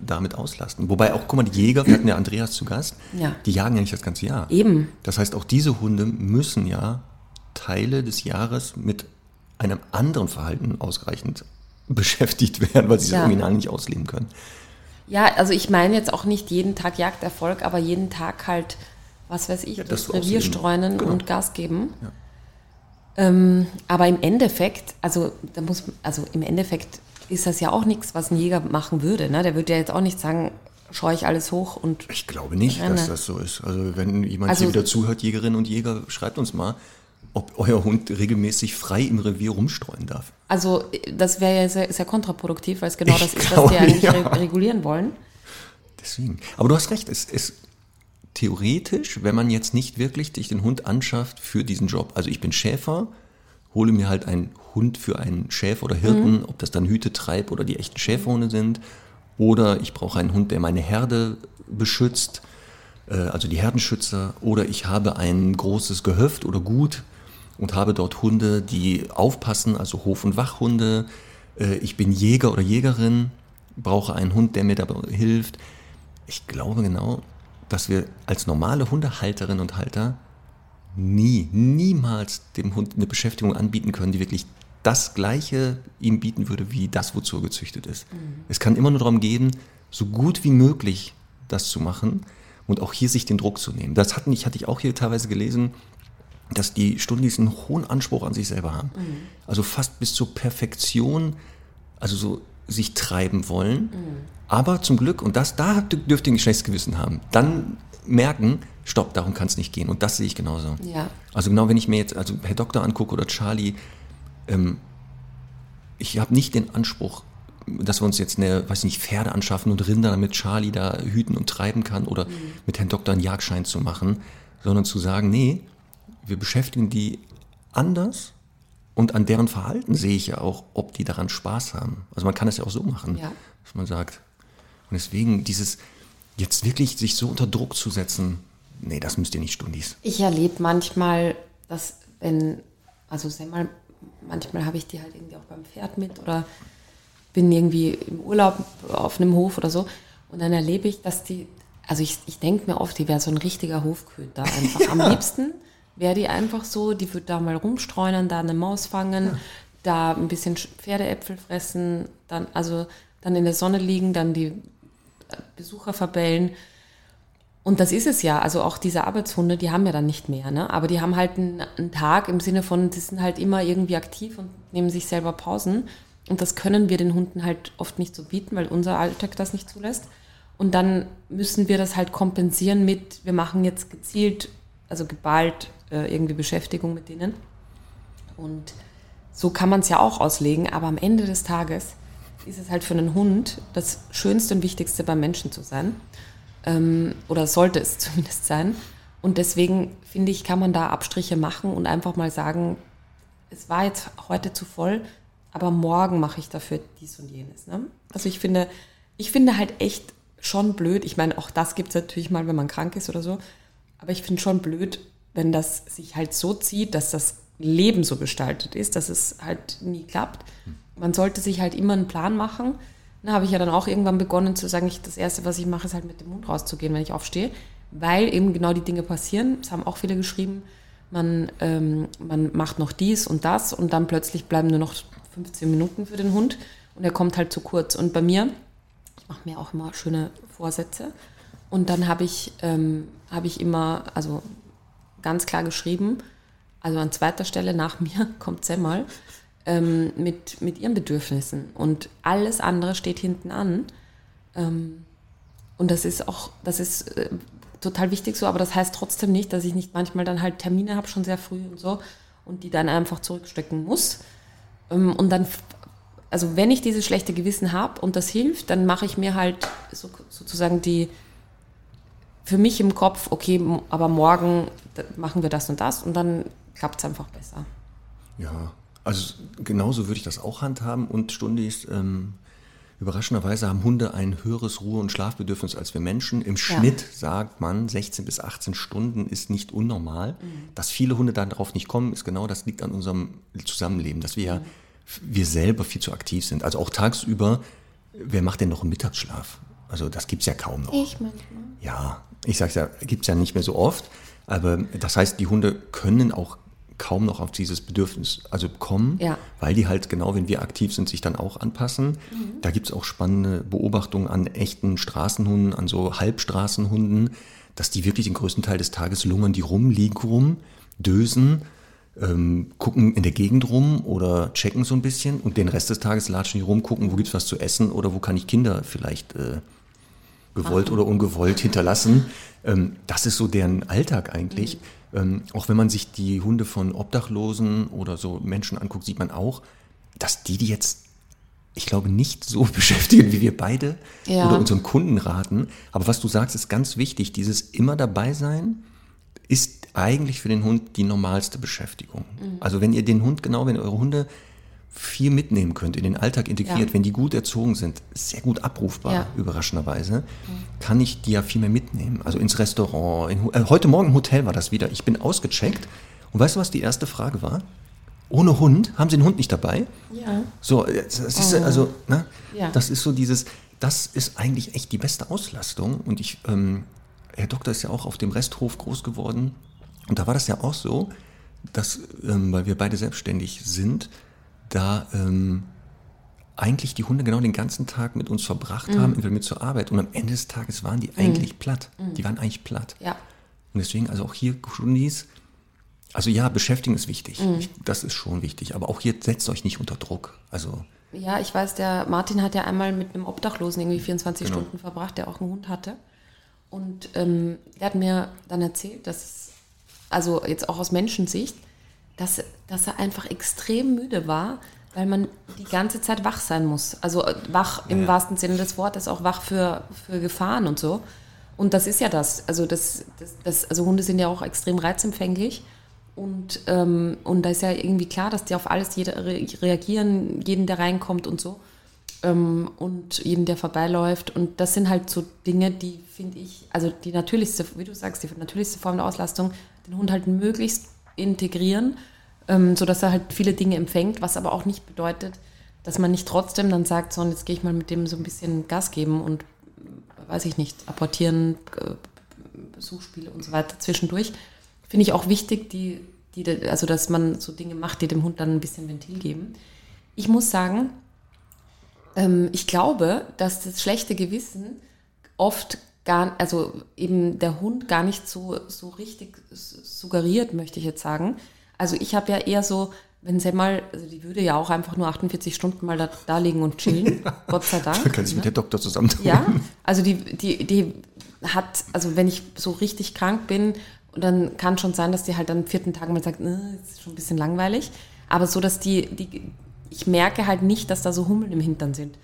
damit auslasten. Wobei auch, guck mal, die Jäger, wir hatten ja Andreas zu Gast, ja. die jagen ja nicht das ganze Jahr. Eben. Das heißt, auch diese Hunde müssen ja Teile des Jahres mit einem anderen Verhalten ausreichend beschäftigt werden, weil sie ja. das Original nicht ausleben können. Ja, also ich meine jetzt auch nicht jeden Tag Jagderfolg, aber jeden Tag halt was weiß ich, ja, das Revier streunen genau. und Gas geben. Ja. Ähm, aber im Endeffekt, also da muss, also im Endeffekt ist das ja auch nichts, was ein Jäger machen würde. Ne? Der würde ja jetzt auch nicht sagen, scheue ich alles hoch und. Ich glaube nicht, renne. dass das so ist. Also wenn jemand also, hier wieder zuhört, Jägerinnen und Jäger, schreibt uns mal, ob euer Hund regelmäßig frei im Revier rumstreuen darf. Also das wäre ja sehr, sehr, kontraproduktiv, weil es genau ich das ist, was die eigentlich ja. regulieren wollen. Deswegen. Aber du hast recht, es, es theoretisch, wenn man jetzt nicht wirklich sich den Hund anschafft für diesen Job. Also ich bin Schäfer, hole mir halt einen Hund für einen Schäfer oder Hirten, mhm. ob das dann Hüte, Treib oder die echten Schäferhunde sind. Oder ich brauche einen Hund, der meine Herde beschützt, äh, also die Herdenschützer. Oder ich habe ein großes Gehöft oder Gut und habe dort Hunde, die aufpassen, also Hof- und Wachhunde. Äh, ich bin Jäger oder Jägerin, brauche einen Hund, der mir dabei hilft. Ich glaube genau, dass wir als normale Hundehalterinnen und Halter nie, niemals dem Hund eine Beschäftigung anbieten können, die wirklich das Gleiche ihm bieten würde, wie das, wozu er gezüchtet ist. Mhm. Es kann immer nur darum gehen, so gut wie möglich das zu machen und auch hier sich den Druck zu nehmen. Das hatte ich, hatte ich auch hier teilweise gelesen, dass die Stundis einen hohen Anspruch an sich selber haben. Mhm. Also fast bis zur Perfektion, also so sich treiben wollen. Mhm. Aber zum Glück, und das, da dürft ihr ein schlechtes Gewissen haben, dann merken, stopp, darum kann es nicht gehen. Und das sehe ich genauso. Ja. Also genau, wenn ich mir jetzt also Herr Doktor angucke oder Charlie, ähm, ich habe nicht den Anspruch, dass wir uns jetzt eine, weiß nicht, Pferde anschaffen und Rinder, damit Charlie da hüten und treiben kann oder mhm. mit Herrn Doktor einen Jagdschein zu machen, sondern zu sagen, nee, wir beschäftigen die anders und an deren Verhalten sehe ich ja auch, ob die daran Spaß haben. Also man kann es ja auch so machen, ja. dass man sagt. Und deswegen dieses jetzt wirklich sich so unter Druck zu setzen, nee, das müsst ihr nicht Stundis. Ich erlebe manchmal, dass wenn, also sag mal, manchmal habe ich die halt irgendwie auch beim Pferd mit oder bin irgendwie im Urlaub auf einem Hof oder so und dann erlebe ich, dass die, also ich, ich denke mir oft, die wäre so ein richtiger Hofköter einfach. ja. Am liebsten wäre die einfach so, die würde da mal rumstreunern, da eine Maus fangen, ja. da ein bisschen Pferdeäpfel fressen, dann also dann in der Sonne liegen, dann die Besucher verbellen. Und das ist es ja. Also auch diese Arbeitshunde, die haben ja dann nicht mehr. Ne? Aber die haben halt einen, einen Tag im Sinne von, die sind halt immer irgendwie aktiv und nehmen sich selber Pausen. Und das können wir den Hunden halt oft nicht so bieten, weil unser Alltag das nicht zulässt. Und dann müssen wir das halt kompensieren mit, wir machen jetzt gezielt, also geballt äh, irgendwie Beschäftigung mit denen. Und so kann man es ja auch auslegen, aber am Ende des Tages ist es halt für einen Hund das Schönste und Wichtigste beim Menschen zu sein. Ähm, oder sollte es zumindest sein. Und deswegen finde ich, kann man da Abstriche machen und einfach mal sagen, es war jetzt heute zu voll. aber morgen mache ich dafür dies und jenes. Ne? Also ich finde, ich finde halt echt schon blöd. Ich meine, auch das gibt es natürlich mal, wenn man krank ist oder so. Aber ich finde schon blöd, wenn das sich halt so zieht, dass das Leben so gestaltet ist, dass es halt nie klappt. Man sollte sich halt immer einen Plan machen. Da habe ich ja dann auch irgendwann begonnen zu sagen, ich, das Erste, was ich mache, ist halt mit dem Mund rauszugehen, wenn ich aufstehe, weil eben genau die Dinge passieren. Es haben auch viele geschrieben, man, ähm, man macht noch dies und das und dann plötzlich bleiben nur noch 15 Minuten für den Hund und er kommt halt zu kurz. Und bei mir, ich mache mir auch immer schöne Vorsätze und dann habe ich, ähm, hab ich immer, also ganz klar geschrieben, also an zweiter Stelle nach mir kommt Semmel ähm, mit, mit ihren Bedürfnissen und alles andere steht hinten an. Ähm, und das ist auch, das ist äh, total wichtig so, aber das heißt trotzdem nicht, dass ich nicht manchmal dann halt Termine habe, schon sehr früh und so, und die dann einfach zurückstecken muss. Ähm, und dann, also wenn ich dieses schlechte Gewissen habe und das hilft, dann mache ich mir halt so, sozusagen die, für mich im Kopf, okay, aber morgen machen wir das und das und dann klappt es einfach besser. Ja, also genauso würde ich das auch handhaben und Stundis, ähm, überraschenderweise haben Hunde ein höheres Ruhe- und Schlafbedürfnis als wir Menschen. Im Schnitt sagt man, 16 bis 18 Stunden ist nicht unnormal. Mhm. Dass viele Hunde darauf nicht kommen, ist genau das liegt an unserem Zusammenleben, dass wir ja, mhm. wir selber viel zu aktiv sind. Also auch tagsüber, wer macht denn noch einen Mittagsschlaf? Also das gibt es ja kaum noch. Ich manchmal. Ja, ich sage ja, gibt es ja nicht mehr so oft. Aber das heißt, die Hunde können auch kaum noch auf dieses Bedürfnis also kommen, ja. weil die halt genau, wenn wir aktiv sind, sich dann auch anpassen. Mhm. Da gibt es auch spannende Beobachtungen an echten Straßenhunden, an so Halbstraßenhunden, dass die wirklich den größten Teil des Tages lungern die rum, liegen rum, dösen, ähm, gucken in der Gegend rum oder checken so ein bisschen und den Rest des Tages latschen die rum, gucken, wo gibt es was zu essen oder wo kann ich Kinder vielleicht äh, gewollt Ach. oder ungewollt hinterlassen. Ähm, das ist so deren Alltag eigentlich. Mhm. Ähm, auch wenn man sich die Hunde von Obdachlosen oder so Menschen anguckt, sieht man auch, dass die die jetzt, ich glaube, nicht so beschäftigen, wie wir beide ja. oder unseren Kunden raten. Aber was du sagst, ist ganz wichtig. Dieses immer dabei sein ist eigentlich für den Hund die normalste Beschäftigung. Mhm. Also wenn ihr den Hund, genau, wenn ihr eure Hunde viel mitnehmen könnt, in den Alltag integriert, ja. wenn die gut erzogen sind, sehr gut abrufbar, ja. überraschenderweise, kann ich die ja viel mehr mitnehmen. Also ins Restaurant. In, äh, heute Morgen im Hotel war das wieder. Ich bin ausgecheckt und weißt du, was die erste Frage war? Ohne Hund? Haben Sie den Hund nicht dabei? Ja. So, äh, das ist oh. also, ne? Ja. Das ist so dieses, das ist eigentlich echt die beste Auslastung. Und ich, ähm, Herr Doktor ist ja auch auf dem Resthof groß geworden. Und da war das ja auch so, dass, ähm, weil wir beide selbstständig sind, da ähm, eigentlich die Hunde genau den ganzen Tag mit uns verbracht mhm. haben, entweder mit zur Arbeit. Und am Ende des Tages waren die eigentlich mhm. platt. Mhm. Die waren eigentlich platt. Ja. Und deswegen, also auch hier Hundis, also ja, beschäftigen ist wichtig. Mhm. Ich, das ist schon wichtig. Aber auch hier setzt euch nicht unter Druck. Also ja, ich weiß, der Martin hat ja einmal mit einem Obdachlosen irgendwie 24 genau. Stunden verbracht, der auch einen Hund hatte. Und ähm, der hat mir dann erzählt, dass, also jetzt auch aus Menschensicht, dass, dass er einfach extrem müde war, weil man die ganze Zeit wach sein muss. Also äh, wach im ja. wahrsten Sinne des Wortes, auch wach für, für Gefahren und so. Und das ist ja das. Also, das, das, das also Hunde sind ja auch extrem reizempfänglich. Und, ähm, und da ist ja irgendwie klar, dass die auf alles jeder reagieren, jeden, der reinkommt und so. Ähm, und jeden, der vorbeiläuft. Und das sind halt so Dinge, die, finde ich, also die natürlichste, wie du sagst, die natürlichste Form der Auslastung, den Hund halt möglichst integrieren, ähm, sodass er halt viele Dinge empfängt, was aber auch nicht bedeutet, dass man nicht trotzdem dann sagt, so, jetzt gehe ich mal mit dem so ein bisschen Gas geben und, weiß ich nicht, apportieren, äh, Besuchsspiele und so weiter zwischendurch. Finde ich auch wichtig, die, die, also dass man so Dinge macht, die dem Hund dann ein bisschen Ventil geben. Ich muss sagen, ähm, ich glaube, dass das schlechte Gewissen oft gar, also eben der Hund gar nicht so, so richtig suggeriert, möchte ich jetzt sagen. Also ich habe ja eher so, wenn sie mal, also die würde ja auch einfach nur 48 Stunden mal da, da liegen und chillen, Gott sei Dank. Da kann ich ne? mit der Doktor zusammen tun. Ja, also die, die, die hat, also wenn ich so richtig krank bin, dann kann schon sein, dass die halt am vierten Tag mal sagt, das ist schon ein bisschen langweilig. Aber so, dass die, die, ich merke halt nicht, dass da so Hummeln im Hintern sind.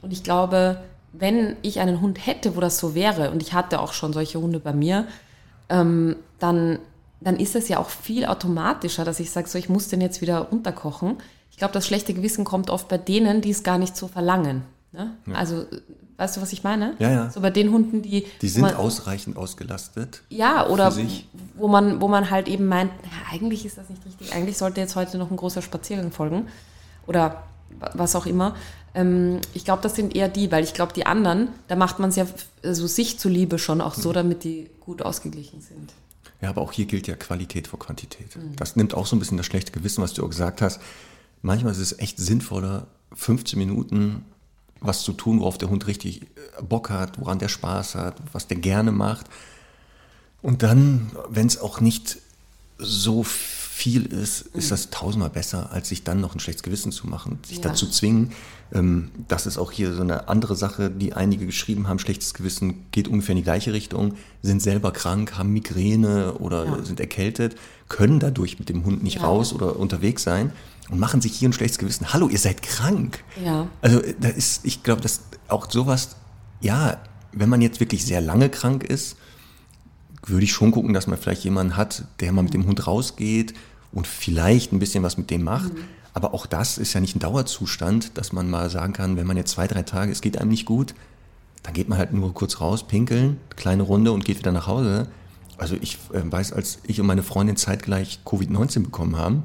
Und ich glaube, wenn ich einen Hund hätte, wo das so wäre, und ich hatte auch schon solche Hunde bei mir, ähm, dann, dann ist es ja auch viel automatischer, dass ich sage, so, ich muss den jetzt wieder runterkochen. ich glaube, das schlechte Gewissen kommt oft bei denen, die es gar nicht so verlangen. Ne? Also, weißt du, was ich meine? Ja, ja. So bei den Hunden, die. Die sind man, ausreichend ausgelastet. Ja, oder für sich. wo man, wo man halt eben meint, na, eigentlich ist das nicht richtig, eigentlich sollte jetzt heute noch ein großer Spaziergang folgen. Oder wa- was auch immer. Ähm, ich glaube, das sind eher die, weil ich glaube, die anderen, da macht man es ja f- so sich zuliebe schon auch Mhm. so, damit die gut ausgeglichen sind. Ja, aber auch hier gilt ja Qualität vor Quantität. Mhm. Das nimmt auch so ein bisschen das schlechte Gewissen, was du auch gesagt hast. Manchmal ist es echt sinnvoller, 15 Minuten was zu tun, worauf der Hund richtig äh, Bock hat, woran der Spaß hat, was der gerne macht. Und dann, wenn es auch nicht so viel ist, ist das tausendmal besser, als sich dann noch ein schlechtes Gewissen zu machen, sich Ja. dazu zwingen. Ähm, das ist auch hier so eine andere Sache, die einige geschrieben haben. Schlechtes Gewissen geht ungefähr in die gleiche Richtung, sind selber krank, haben Migräne oder Ja. sind erkältet, können dadurch mit dem Hund nicht Ja. raus oder unterwegs sein und machen sich hier ein schlechtes Gewissen. Hallo, ihr seid krank. Ja. Also da ist, ich glaube, dass auch sowas, ja, wenn man jetzt wirklich sehr lange krank ist, würde ich schon gucken, dass man vielleicht jemanden hat, der mal mit dem Hund rausgeht und vielleicht ein bisschen was mit dem macht. Aber auch das ist ja nicht ein Dauerzustand, dass man mal sagen kann, wenn man jetzt zwei, drei Tage, es geht einem nicht gut, dann geht man halt nur kurz raus, pinkeln, kleine Runde und geht wieder nach Hause. Also ich äh, weiß, als ich und meine Freundin zeitgleich Covid-19 bekommen haben,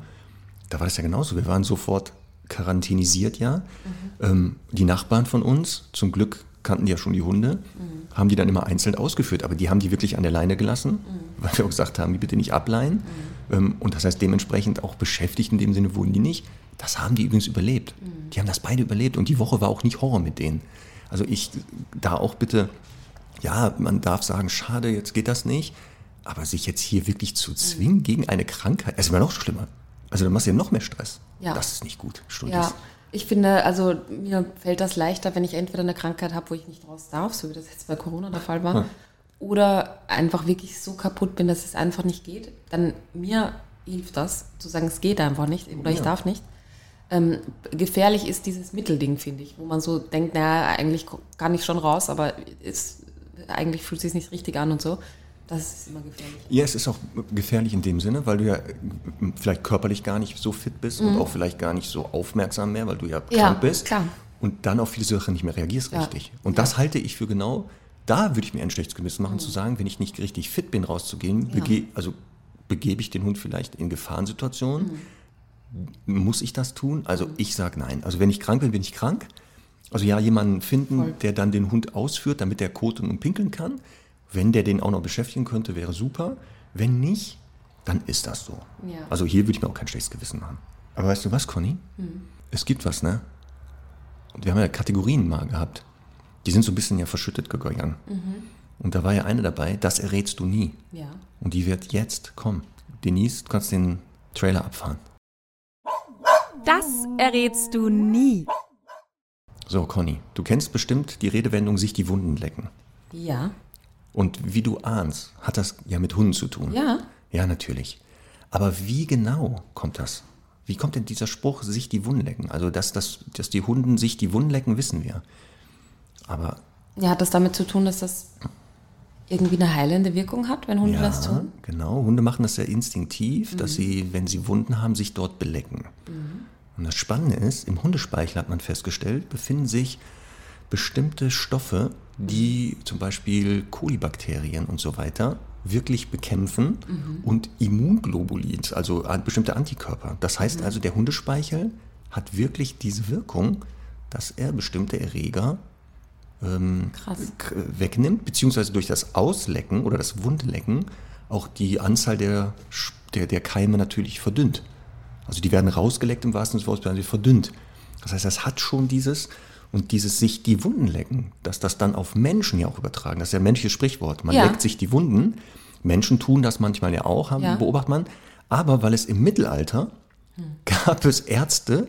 da war das ja genauso. Wir waren sofort quarantänisiert, ja. Ähm, die Nachbarn von uns, zum Glück kannten die ja schon die Hunde, haben die dann immer einzeln ausgeführt. Aber die haben die wirklich an der Leine gelassen, weil wir auch gesagt haben, die bitte nicht ableihen. Ähm, und das heißt dementsprechend auch beschäftigt in dem Sinne wurden die nicht. Das haben die übrigens überlebt. Die haben das beide überlebt und die Woche war auch nicht Horror mit denen. Also ich da auch bitte, ja, man darf sagen, schade, jetzt geht das nicht. Aber sich jetzt hier wirklich zu zwingen gegen eine Krankheit, es wäre noch schlimmer. Also dann machst du ja noch mehr Stress. Ja. Das ist nicht gut. Studis. Ja, ich finde, also mir fällt das leichter, wenn ich entweder eine Krankheit habe, wo ich nicht raus darf, so wie das jetzt bei Corona der Fall war, oder einfach wirklich so kaputt bin, dass es einfach nicht geht. Dann mir hilft das, zu sagen, es geht einfach nicht oder ich Ja. darf nicht. Ähm, gefährlich ist dieses Mittelding, finde ich, wo man so denkt, naja, eigentlich kann ich schon raus, aber es, eigentlich fühlt es sich nicht richtig an und so. Das ist immer gefährlich. Ja, es ist auch gefährlich in dem Sinne, weil du ja vielleicht körperlich gar nicht so fit bist und auch vielleicht gar nicht so aufmerksam mehr, weil du ja krank Mhm. Ja, bist. klar. Und dann auf viele Sachen nicht mehr reagierst Ja. richtig. Und das halte ich für genau, da würde ich mir ein schlechtes Gewissen Mhm. machen, zu sagen, wenn ich nicht richtig fit bin, rauszugehen, bege, also begebe ich den Hund vielleicht in Gefahrensituationen. Mhm. Muss ich das tun? Also ich sage nein. Also wenn ich krank bin, bin ich krank. Also ja, jemanden finden, Voll. der dann den Hund ausführt, damit der koten und pinkeln kann. Wenn der den auch noch beschäftigen könnte, wäre super. Wenn nicht, dann ist das so. Ja. Also hier würde ich mir auch kein schlechtes Gewissen machen. Aber weißt du was, Conny? Hm. Es gibt was, ne? Und wir haben ja Kategorien mal gehabt. Die sind so ein bisschen ja verschüttet gegangen. Mhm. Und da war ja eine dabei, das errätst du nie. Ja. Und die wird jetzt kommen. Denise, du kannst den Trailer abfahren. Das errätst du nie. So, Conny, du kennst bestimmt die Redewendung sich die Wunden lecken. Ja. Und wie du ahnst, hat das ja mit Hunden zu tun. Ja. Ja, natürlich. Aber wie genau kommt das? Wie kommt denn dieser Spruch, sich die Wunden lecken? Also, dass, dass, dass die Hunden sich die Wunden lecken, wissen wir. Aber Ja, hat das damit zu tun, dass das irgendwie eine heilende Wirkung hat, wenn Hunde ja, das tun? genau, Hunde machen das sehr instinktiv, dass sie, wenn sie Wunden haben, sich dort belecken. Und das Spannende ist, im Hundespeichel hat man festgestellt, befinden sich bestimmte Stoffe, die zum Beispiel Kolibakterien und so weiter wirklich bekämpfen und Immunglobulins, also bestimmte Antikörper. Das heißt also, der Hundespeichel hat wirklich diese Wirkung, dass er bestimmte Erreger k- wegnimmt, beziehungsweise durch das Auslecken oder das Wundlecken auch die Anzahl der, der, der Keime natürlich verdünnt. Also die werden rausgeleckt im wahrsten Sinne des Wortes, verdünnt. Das heißt, das hat schon dieses und dieses sich die Wunden lecken, dass das dann auf Menschen ja auch übertragen. Das ist ja ein menschliches Sprichwort. Man Ja. leckt sich die Wunden. Menschen tun das manchmal ja auch, haben, Ja. beobachtet man. Aber weil es im Mittelalter gab es Ärzte,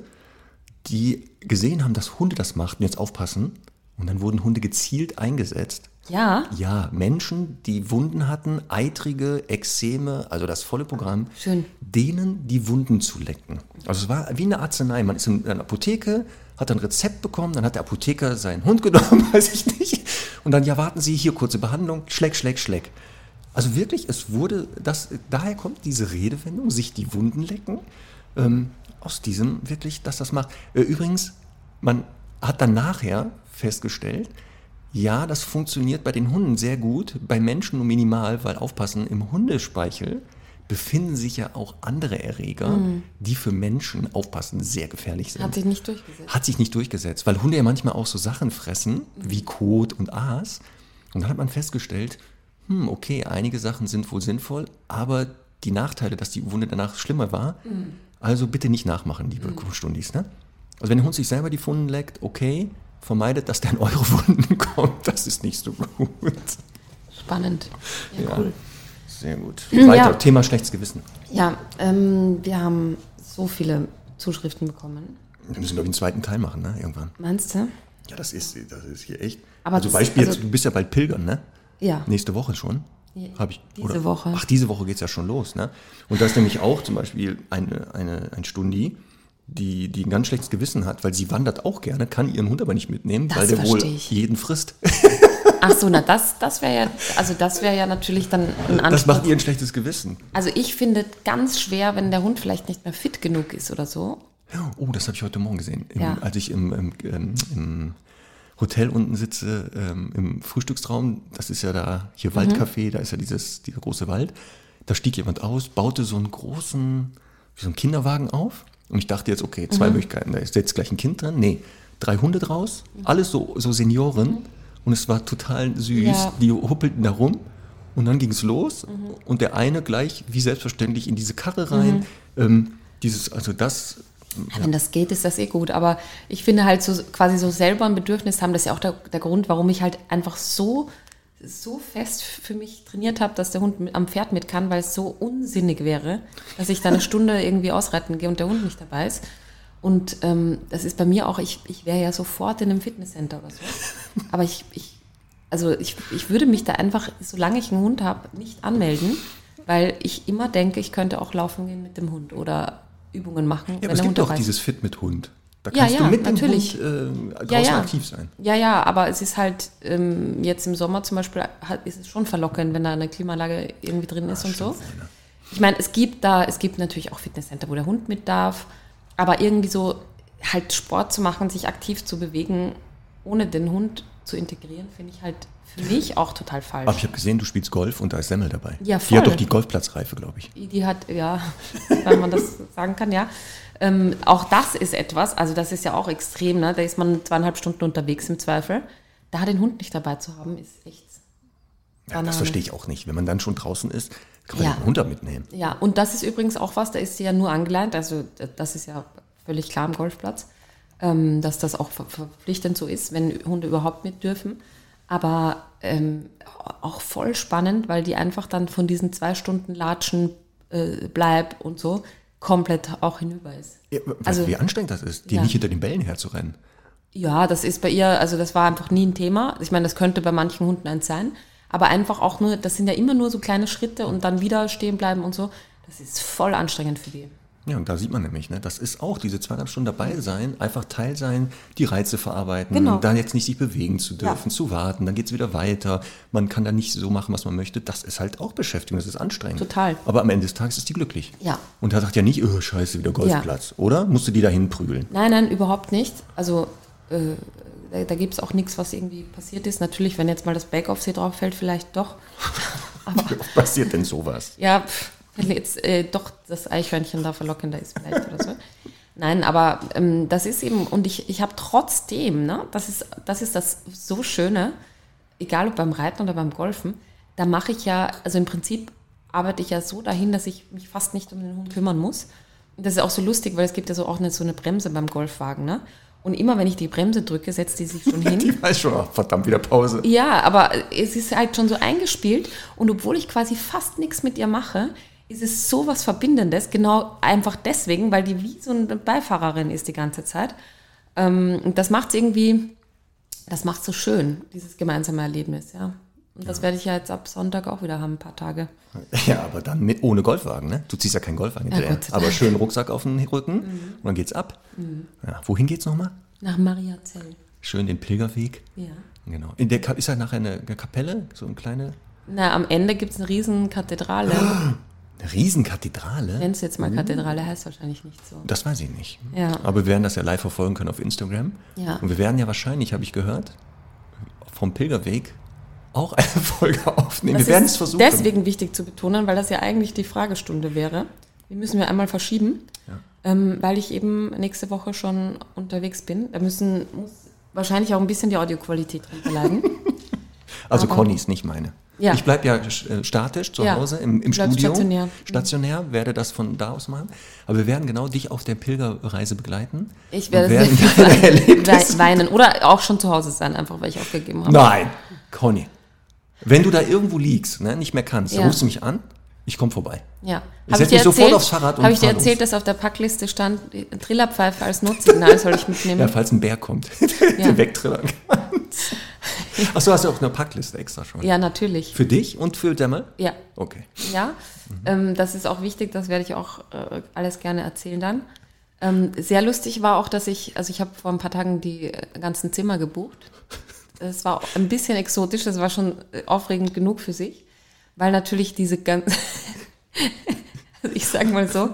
die gesehen haben, dass Hunde das machten, jetzt aufpassen, und dann wurden Hunde gezielt eingesetzt. Ja. Ja, Menschen, die Wunden hatten, eitrige Ekzeme, also das volle Programm, Schön. denen die Wunden zu lecken. Also es war wie eine Arznei. Man ist in einer Apotheke, hat ein Rezept bekommen, dann hat der Apotheker seinen Hund genommen, weiß ich nicht. Und dann, ja, warten Sie, hier kurze Behandlung, Schleck, Schleck, Schleck. Also wirklich, es wurde, das, daher kommt diese Redewendung, sich die Wunden lecken. Ähm, aus diesem wirklich, dass das macht. Äh, Übrigens, man hat dann nachher festgestellt, ja, das funktioniert bei den Hunden sehr gut, bei Menschen nur minimal, weil aufpassen, im Hundespeichel befinden sich ja auch andere Erreger, die für Menschen, aufpassen, sehr gefährlich sind. Hat sich nicht durchgesetzt. Hat sich nicht durchgesetzt, weil Hunde ja manchmal auch so Sachen fressen, wie Kot und Aas. Und dann hat man festgestellt, hm, okay, einige Sachen sind wohl sinnvoll, aber die Nachteile, dass die Wunde danach schlimmer war, also bitte nicht nachmachen, liebe Stundis. Ne? Also wenn der Hund sich selber die Wunden leckt, okay, vermeidet, dass der in eure Wunden kommt, das ist nicht so gut. Spannend. Ja, Ja. cool. Sehr gut. Ja. Weiter, Thema schlechtes Gewissen. Ja, ähm, wir haben so viele Zuschriften bekommen. Wir müssen, glaube ich, einen zweiten Teil machen, ne? Irgendwann. Meinst du? Ja, das ist, das ist hier echt. Aber also Beispiel, also- jetzt, du bist ja bald pilgern, ne? Ja. Nächste Woche schon. Ja, Hab ich, diese Woche. Ach, diese Woche geht es ja schon los, ne? Und da ist nämlich auch zum Beispiel eine, eine, ein Stundi, die, die ein ganz schlechtes Gewissen hat, weil sie wandert auch gerne, kann ihren Hund aber nicht mitnehmen, Das weil der wohl ich. jeden frisst. Ach so, na das, das wäre ja, also das wäre ja natürlich dann ein Das Anspruch. macht ihr ein schlechtes Gewissen. Also ich finde ganz schwer, wenn der Hund vielleicht nicht mehr fit genug ist oder so. Oh, das habe ich heute Morgen gesehen. Im, Ja. Als ich im, im, ähm, im Hotel unten sitze, ähm, im Frühstücksraum, das ist ja da, hier Mhm. Waldcafé, da ist ja dieses, dieser große Wald. Da stieg jemand aus, baute so einen großen, wie so einen Kinderwagen auf. Und ich dachte jetzt, okay, zwei Mhm. Möglichkeiten. Da ist jetzt gleich ein Kind drin. Nee, drei Hunde draus, Mhm. alles so, so Senioren. Und es war total süß. Ja. Die huppelten da rum. Und dann ging es los. Mhm. Und der eine gleich, wie selbstverständlich, in diese Karre rein. Ähm, dieses, also das, Wenn das geht, ist das eh gut. Aber ich finde halt so quasi so selber ein Bedürfnis haben, das ist ja auch der, der Grund, warum ich halt einfach so, so fest für mich trainiert habe, dass der Hund mit, am Pferd mit kann, weil es so unsinnig wäre, dass ich da eine Stunde irgendwie ausreiten gehe und der Hund nicht dabei ist. Und ähm, das ist bei mir auch, ich, ich wäre ja sofort in einem Fitnesscenter oder so. Aber ich, ich also ich, ich würde mich da einfach, solange ich einen Hund habe, nicht anmelden, weil ich immer denke, ich könnte auch laufen gehen mit dem Hund oder Übungen machen, Ja, aber es gibt doch dieses Fit mit Hund. Da Ja, kannst du ja, mit natürlich. dem Hund äh, draußen Ja, ja. aktiv sein. Ja, ja, aber es ist halt ähm, jetzt im Sommer zum Beispiel, ist es schon verlockend, wenn da eine Klimaanlage irgendwie drin ist und so. Ich meine, es gibt da, es gibt natürlich auch Fitnesscenter, wo der Hund mit darf, aber irgendwie so halt Sport zu machen, sich aktiv zu bewegen, ohne den Hund zu integrieren, finde ich halt für mich auch total falsch. Aber ich habe gesehen, du spielst Golf und da ist Semmel dabei. Ja, Die hat voll. doch die Golfplatzreife, glaube ich. Die hat, ja, wenn man das sagen kann, ja. Ähm, auch das ist etwas, also das ist ja auch extrem, ne? da ist man zweieinhalb Stunden unterwegs im Zweifel. Da den Hund nicht dabei zu haben, ist echt. Ja, das verstehe ich auch nicht. Wenn man dann schon draußen ist, kann Ja. den Hund da mitnehmen. Ja, und das ist übrigens auch was, da ist sie ja nur angeleint, also das ist ja völlig klar am Golfplatz, ähm, dass das auch ver verpflichtend so ist, wenn Hunde überhaupt mit dürfen. Aber ähm, auch voll spannend, weil die einfach dann von diesen zwei Stunden Latschen, äh, Bleib und so komplett auch hinüber ist. Ja, weißt du, Also- wie anstrengend das ist, die Ja. nicht hinter den Bällen herzurennen. Ja, das ist bei ihr, also das war einfach nie ein Thema. Ich meine, das könnte bei manchen Hunden eins sein. Aber einfach auch nur, das sind ja immer nur so kleine Schritte und dann wieder stehen bleiben und so. Das ist voll anstrengend für die. Ja, und da sieht man nämlich, ne, das ist auch diese zweieinhalb Stunden dabei sein, einfach Teil sein, die Reize verarbeiten, Genau. da jetzt nicht sich bewegen zu dürfen, Ja. zu warten, dann geht's wieder weiter. Man kann da nicht so machen, was man möchte. Das ist halt auch Beschäftigung, das ist anstrengend. Total. Aber am Ende des Tages ist die glücklich. Ja. Und da sagt ja nicht, oh, scheiße, wieder Golfplatz, oder? Musst du die dahin prügeln? Nein, nein, überhaupt nicht. Also äh, da, da gibt es auch nichts, was irgendwie passiert ist. Natürlich, wenn jetzt mal das Bake auf sie drauf fällt, vielleicht doch. Wie oft passiert denn sowas? Ja, wenn jetzt äh, doch das Eichhörnchen da verlockender ist vielleicht oder so. Nein, aber ähm, das ist eben, und ich, ich habe trotzdem, ne, das ist, das ist das so Schöne, egal ob beim Reiten oder beim Golfen, da mache ich ja, also im Prinzip arbeite ich ja so dahin, dass ich mich fast nicht um den Hund kümmern muss. Und das ist auch so lustig, weil es gibt ja so auch eine, so eine Bremse beim Golfwagen, ne? Und immer wenn ich die Bremse drücke, setzt die sich schon hin. Die weiß schon, oh, verdammt, wieder Pause. Ja, aber es ist halt schon so eingespielt und obwohl ich quasi fast nichts mit ihr mache, ist es so was Verbindendes, genau einfach deswegen, weil die wie so eine Beifahrerin ist die ganze Zeit. Ähm, und das macht irgendwie, das macht so schön, dieses gemeinsame Erlebnis, ja. Und das werde ich ja jetzt ab Sonntag auch wieder haben, ein paar Tage. Ja, aber dann mit, ohne Golfwagen, ne? Du ziehst ja keinen Golfwagen hinterher. Sei aber Dank. schön Rucksack auf den Rücken und dann geht's ab. Ja, wohin geht's nochmal? Nach Mariazell. Schön den Pilgerweg. Ja. Genau. In der Ka- ist ja nachher eine, Kapelle, so eine kleine. Na, am Ende gibt es eine riesen Kathedrale. Eine Riesenkathedrale? Wenn es jetzt mal Kathedrale heißt, wahrscheinlich nicht so. Das weiß ich nicht. Ja. Aber wir werden das ja live verfolgen können auf Instagram. Ja. Und wir werden ja wahrscheinlich, habe ich gehört, vom Pilgerweg auch eine Folge aufnehmen. Das wir werden ist es versuchen. deswegen wichtig zu betonen, weil das ja eigentlich die Fragestunde wäre. Die müssen wir einmal verschieben, ähm, weil ich eben nächste Woche schon unterwegs bin. Da müssen muss wahrscheinlich auch ein bisschen die Audioqualität drunter leiden. Also Aber- Connys, nicht meine. Ja. Ich bleibe ja äh, statisch zu Ja. Hause im, im Studio. stationär. Stationär, werde das von da aus machen. Aber wir werden genau dich auf der Pilgerreise begleiten. Ich werde werden sehr deine Erlebnisse- weinen oder auch schon zu Hause sein, einfach weil ich aufgegeben habe. Nein, Conny. Wenn du da irgendwo liegst, ne, nicht mehr kannst, Ja. dann rufst du mich an, ich komme vorbei. Ja. Ich Hab setz dir mich sofort aufs Fahrrad und Habe ich dir erzählt, dass auf der Packliste stand, Trillerpfeife als Notsignal soll ich mitnehmen? Ja, falls ein Bär kommt, Ja. den wegtrillern kannst. Achso, hast du auch eine Packliste extra schon? Ja, natürlich. Für dich und für Dämmel? Ja. Okay. Ja, ähm, das ist auch wichtig, das werde ich auch äh, alles gerne erzählen dann. Ähm, sehr lustig war auch, dass ich, also ich habe vor ein paar Tagen die äh, ganzen Zimmer gebucht. Das war ein bisschen exotisch, das war schon äh, aufregend genug für sich, weil natürlich diese ganzen, also ich sage mal so,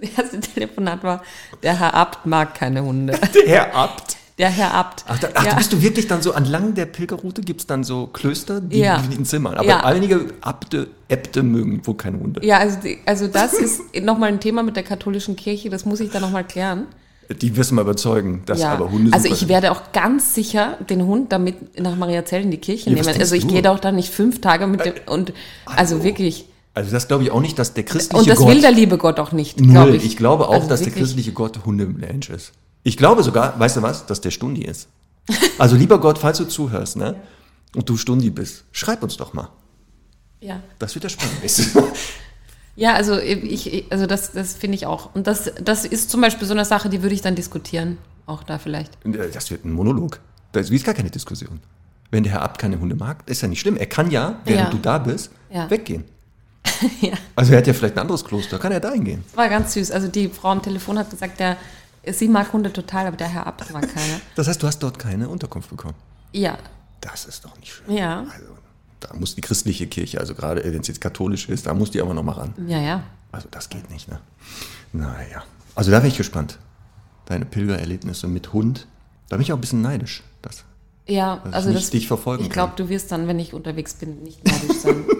das erste Telefonat war, der Herr Abt mag keine Hunde. Der Herr Abt. Der Herr Abt. Ach, da, ach ja. bist du wirklich dann so entlang der Pilgerroute gibt es dann so Klöster, die Ja. in Zimmern. Aber Ja. einige Abte, Äbte mögen wohl keine Hunde. ja, also, die, also das ist nochmal ein Thema mit der katholischen Kirche, das muss ich dann nochmal klären. Die wirst du mal überzeugen, dass ja. aber Hunde also ich sind. werde auch ganz sicher den Hund damit nach Mariazell in die Kirche Ja, nehmen. Also ich du? Äh, gehe da auch dann nicht fünf Tage mit dem und also hallo. wirklich. Also das glaube ich auch nicht, dass der christliche Und das Gott... will der liebe Gott auch nicht, Null. glaube Ich. ich. glaube auch, Also dass der wirklich. christliche Gott Hundemensch ist. Ich glaube sogar, weißt du was, dass der Stundi ist. Also lieber Gott, falls du zuhörst, ne? Und du Stundi bist, schreib uns doch mal. Ja. Das wird ja spannend. Ja, also ich, also das, das finde ich auch. Und das, das ist zum Beispiel so eine Sache, die würde ich dann diskutieren. Auch da vielleicht. Das wird ein Monolog. Das ist gar keine Diskussion. Wenn der Herr Abt keine Hunde mag, ist ja nicht schlimm. Er kann ja, während Ja. du da bist, Ja. weggehen. ja. Also er hat ja vielleicht ein anderes Kloster, kann er da hingehen. Das war ganz süß. Also die Frau am Telefon hat gesagt, der, sie mag Hunde total, aber der Herr Abt mag keine. Das heißt, du hast dort keine Unterkunft bekommen. Ja. Das ist doch nicht schön. Ja. Also, da muss die christliche Kirche, also gerade wenn es jetzt katholisch ist, da muss die aber noch mal ran. Ja, ja. Also das geht nicht, ne? Naja. Also da bin ich gespannt. Deine Pilgererlebnisse mit Hund. Da bin ich auch ein bisschen neidisch. Das. Ja, Dass ich also nicht das, dich verfolgen Ich glaube, du wirst dann, wenn ich unterwegs bin, nicht neidisch sein.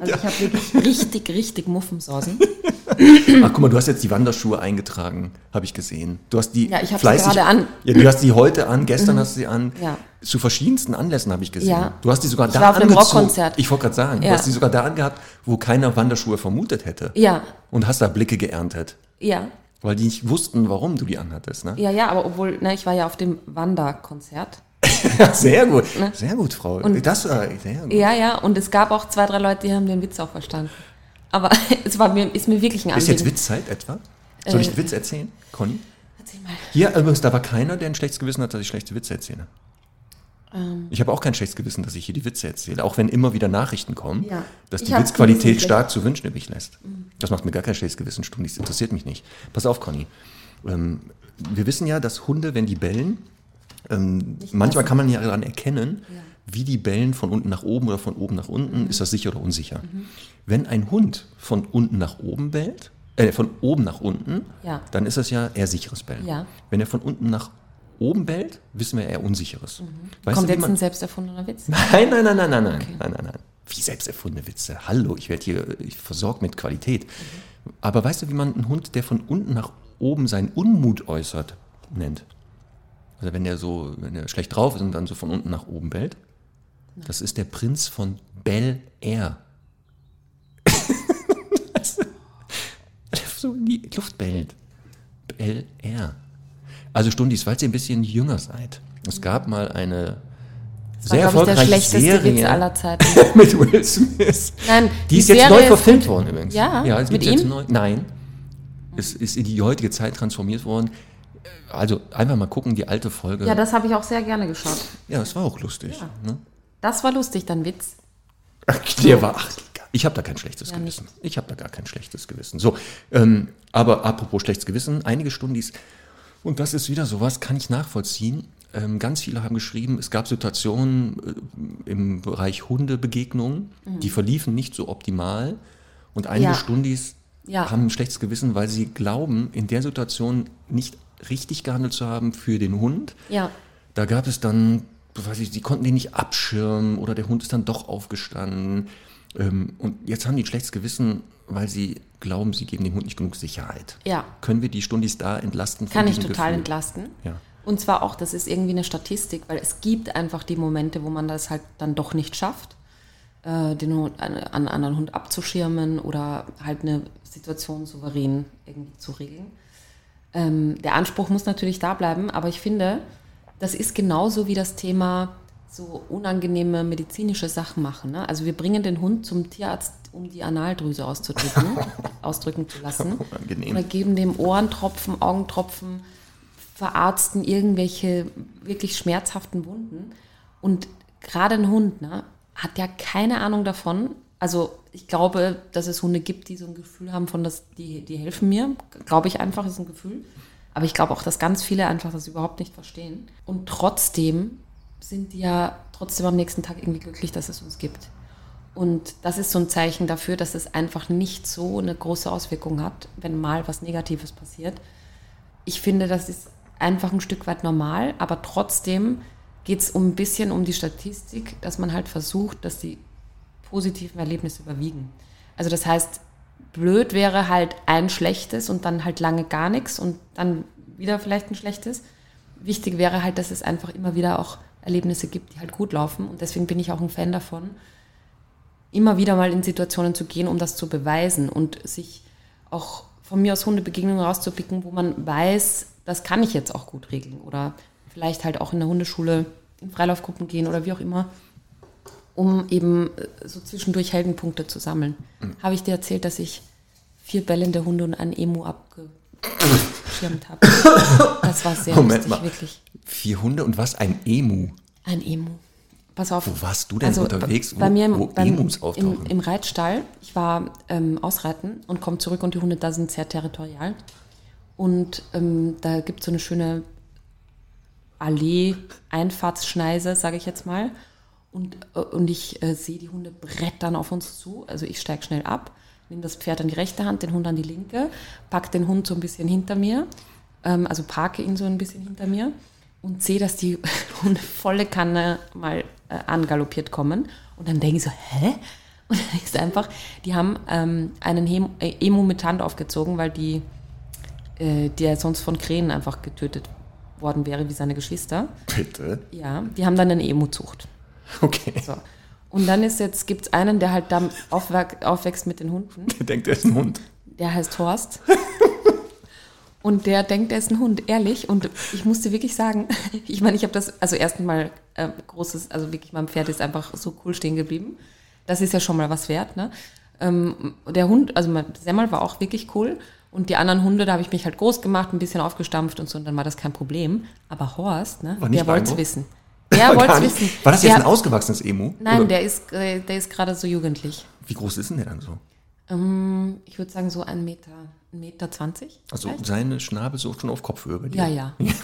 Also ich habe wirklich richtig, richtig Muffensausen. Ach guck mal, du hast jetzt die Wanderschuhe eingetragen, habe ich gesehen. Du hast die Ja, ich fleißig- gerade an. Ja, du hast die heute an, gestern hast du sie an. Ja. Zu verschiedensten Anlässen habe ich gesehen. Ja. Du hast die sogar Ich da war angezogen. Rockkonzert. Ich wollte gerade sagen, du Ja. hast die sogar da angehabt, wo keiner Wanderschuhe vermutet hätte. Ja, Und hast da Blicke geerntet. ja, Weil die nicht wussten, warum du die anhattest. Ne? ja, ja, aber obwohl, ne, ich war ja auf dem Wanderkonzert. Ja, sehr gut. Sehr gut, Frau. das war sehr gut. Ja, ja, und es gab auch zwei, drei Leute, die haben den Witz auch verstanden. Aber es war mir, ist mir wirklich ein Ist Anliegen. jetzt Witzzeit etwa? Soll ich Äh, einen Witz erzählen, Conny? Erzähl mal. Hier übrigens, da war keiner, der ein schlechtes Gewissen hat, dass ich schlechte Witze erzähle. Ähm. Ich habe auch kein schlechtes Gewissen, dass ich hier die Witze erzähle, auch wenn immer wieder Nachrichten kommen, Ja. dass die Witzqualität stark zu wünschen übrig lässt. Das macht mir gar kein schlechtes Gewissen, Stunden, das interessiert mich nicht. Pass auf, Conny. Ähm, wir wissen ja, dass Hunde, wenn die bellen, ähm, manchmal kann man ja daran erkennen, wie die bellen von unten nach oben oder von oben nach unten, mhm. ist das sicher oder unsicher. Mhm. Wenn ein Hund von unten nach oben bellt, äh, von oben nach unten, ja. dann ist das ja eher sicheres Bellen. Ja. Wenn er von unten nach oben bellt, wissen wir eher unsicheres. Mhm. Weißt Kommt du, jetzt ein selbst erfundener Witz? Nein, nein, nein, nein, nein, nein, okay. nein, nein, nein. Wie selbst erfundene Witze? Hallo, ich werde hier ich versorgt mit Qualität. Mhm. Aber weißt du, wie man einen Hund, der von unten nach oben seinen Unmut äußert, nennt? Also wenn der so, wenn er schlecht drauf ist und dann so von unten nach oben bellt, das ist der Prinz von Bel Air. So in die Luft bellt. Bel Air. Also Stundis, falls ihr ein bisschen jünger seid. Es gab mal eine Das sehr war, glaube ich, der erfolgreiche schlechteste Witz Serie aller Zeiten. mit Will Smith. Nein, die die ist jetzt Serie neu ist verfilmt worden übrigens. Ja, es mit ihm? Neu, nein, es ist in die heutige Zeit transformiert worden. Also einfach mal gucken, die alte Folge. Ja, das habe ich auch sehr gerne geschaut. Ja, das war auch lustig. Ne? Das war lustig, dann Witz. Der war, ach, ich habe da kein schlechtes Ja, Gewissen. Ich habe da gar kein schlechtes Gewissen. So, ähm, aber apropos schlechtes Gewissen, einige Stundis, und das ist wieder sowas, kann ich nachvollziehen. Ähm, ganz viele haben geschrieben, es gab Situationen äh, im Bereich Hundebegegnungen, die verliefen nicht so optimal. Und einige Ja. Stundis Ja. haben ein schlechtes Gewissen, weil sie glauben, in der Situation nicht richtig gehandelt zu haben für den Hund. Ja. Da gab es dann, weiß ich, die konnten den nicht abschirmen oder der Hund ist dann doch aufgestanden. Ähm, und jetzt haben die ein schlechtes Gewissen, weil sie glauben, sie geben dem Hund nicht genug Sicherheit. Ja. Können wir die Stundis da entlasten? von Kann ich total Gefühl? entlasten. Ja. Und zwar auch, das ist irgendwie eine Statistik, weil es gibt einfach die Momente, wo man das halt dann doch nicht schafft, äh, den Hund, an einen anderen Hund abzuschirmen oder halt eine Situation souverän irgendwie zu regeln. Ähm, der Anspruch muss natürlich da bleiben, aber ich finde, das ist genauso wie das Thema so unangenehme medizinische Sachen machen. Ne? Also wir bringen den Hund zum Tierarzt, um die Analdrüse auszudrücken, ausdrücken zu lassen. Unangenehm. Oder geben dem Ohrentropfen, Augentropfen, verarzten irgendwelche wirklich schmerzhaften Wunden. Und gerade ein Hund ne, hat ja keine Ahnung davon. Also ich glaube, dass es Hunde gibt, die so ein Gefühl haben von, dass die, die helfen mir. Glaube ich einfach, ist ein Gefühl. Aber ich glaube auch, dass ganz viele einfach das überhaupt nicht verstehen. Und trotzdem sind die ja trotzdem am nächsten Tag irgendwie glücklich, dass es uns gibt. Und das ist so ein Zeichen dafür, dass es einfach nicht so eine große Auswirkung hat, wenn mal was Negatives passiert. Ich finde, das ist einfach ein Stück weit normal, aber trotzdem geht es um ein bisschen um die Statistik, dass man halt versucht, dass die positiven Erlebnisse überwiegen. Also das heißt, blöd wäre halt ein schlechtes und dann halt lange gar nichts und dann wieder vielleicht ein schlechtes. Wichtig wäre halt, dass es einfach immer wieder auch Erlebnisse gibt, die halt gut laufen. Und deswegen bin ich auch ein Fan davon, immer wieder mal in Situationen zu gehen, um das zu beweisen und sich auch von mir aus Hundebegegnungen rauszupicken, wo man weiß, das kann ich jetzt auch gut regeln. Oder vielleicht halt auch in der Hundeschule in Freilaufgruppen gehen oder wie auch immer, um eben äh, so zwischendurch Heldenpunkte zu sammeln. Habe ich dir erzählt, dass ich vier bellende Hunde und einen Emu abgeschirmt habe? Das war sehr Moment lustig, mal. wirklich. Vier Hunde und was? Ein Emu. Ein Emu. Pass auf. Wo warst du denn unterwegs, b- Bei wo- mir im, wo beim, Emus im, auftauchen? im Reitstall. Ich war ähm, ausreiten und komme zurück und die Hunde da sind sehr territorial. Und ähm, da gibt es so eine schöne Allee-Einfahrtsschneise, sage ich jetzt mal. Und, äh, und ich äh, sehe die Hunde brettern auf uns zu. Also ich steige schnell ab, nehme das Pferd an die rechte Hand, den Hund an die linke, pack den Hund so ein bisschen hinter mir, ähm, also parke ihn so ein bisschen hinter mir und sehe, dass die Hunde volle Kanne mal äh, angaloppiert kommen. Und dann denke ich so, hä? Und dann ist einfach, die haben ähm, einen Hem äh, Emu mit Hand aufgezogen, weil die, äh, der sonst von Krähen einfach getötet worden wäre, wie seine Geschwister. Bitte? Ja, die haben dann eine Emu-Zucht. Okay. So. Und dann ist jetzt, gibt es einen, der halt da aufwächst, mit den Hunden. Der denkt, er ist ein Hund. Der heißt Horst. Und der denkt, er ist ein Hund, ehrlich. Und ich musste wirklich sagen, ich meine, ich habe das, also erstens mal äh, großes, also wirklich, mein Pferd ist einfach so cool stehen geblieben. Das ist ja schon mal was wert, ne? Ähm, der Hund, also mein Semmel war auch wirklich cool. Und die anderen Hunde, da habe ich mich halt groß gemacht, ein bisschen aufgestampft und so, und dann war das kein Problem. Aber Horst, ne, der wollte es wissen. Es nicht. wissen. War das jetzt der, ein ausgewachsenes Emu? Nein, Oder der ist, äh, der ist gerade so jugendlich. Wie groß ist denn der dann so? Ähm, ich würde sagen so ein Meter, ein Meter zwanzig. Also vielleicht. seine Schnabel so schon auf Kopfhöhe bei dir. Ja, ja. ja.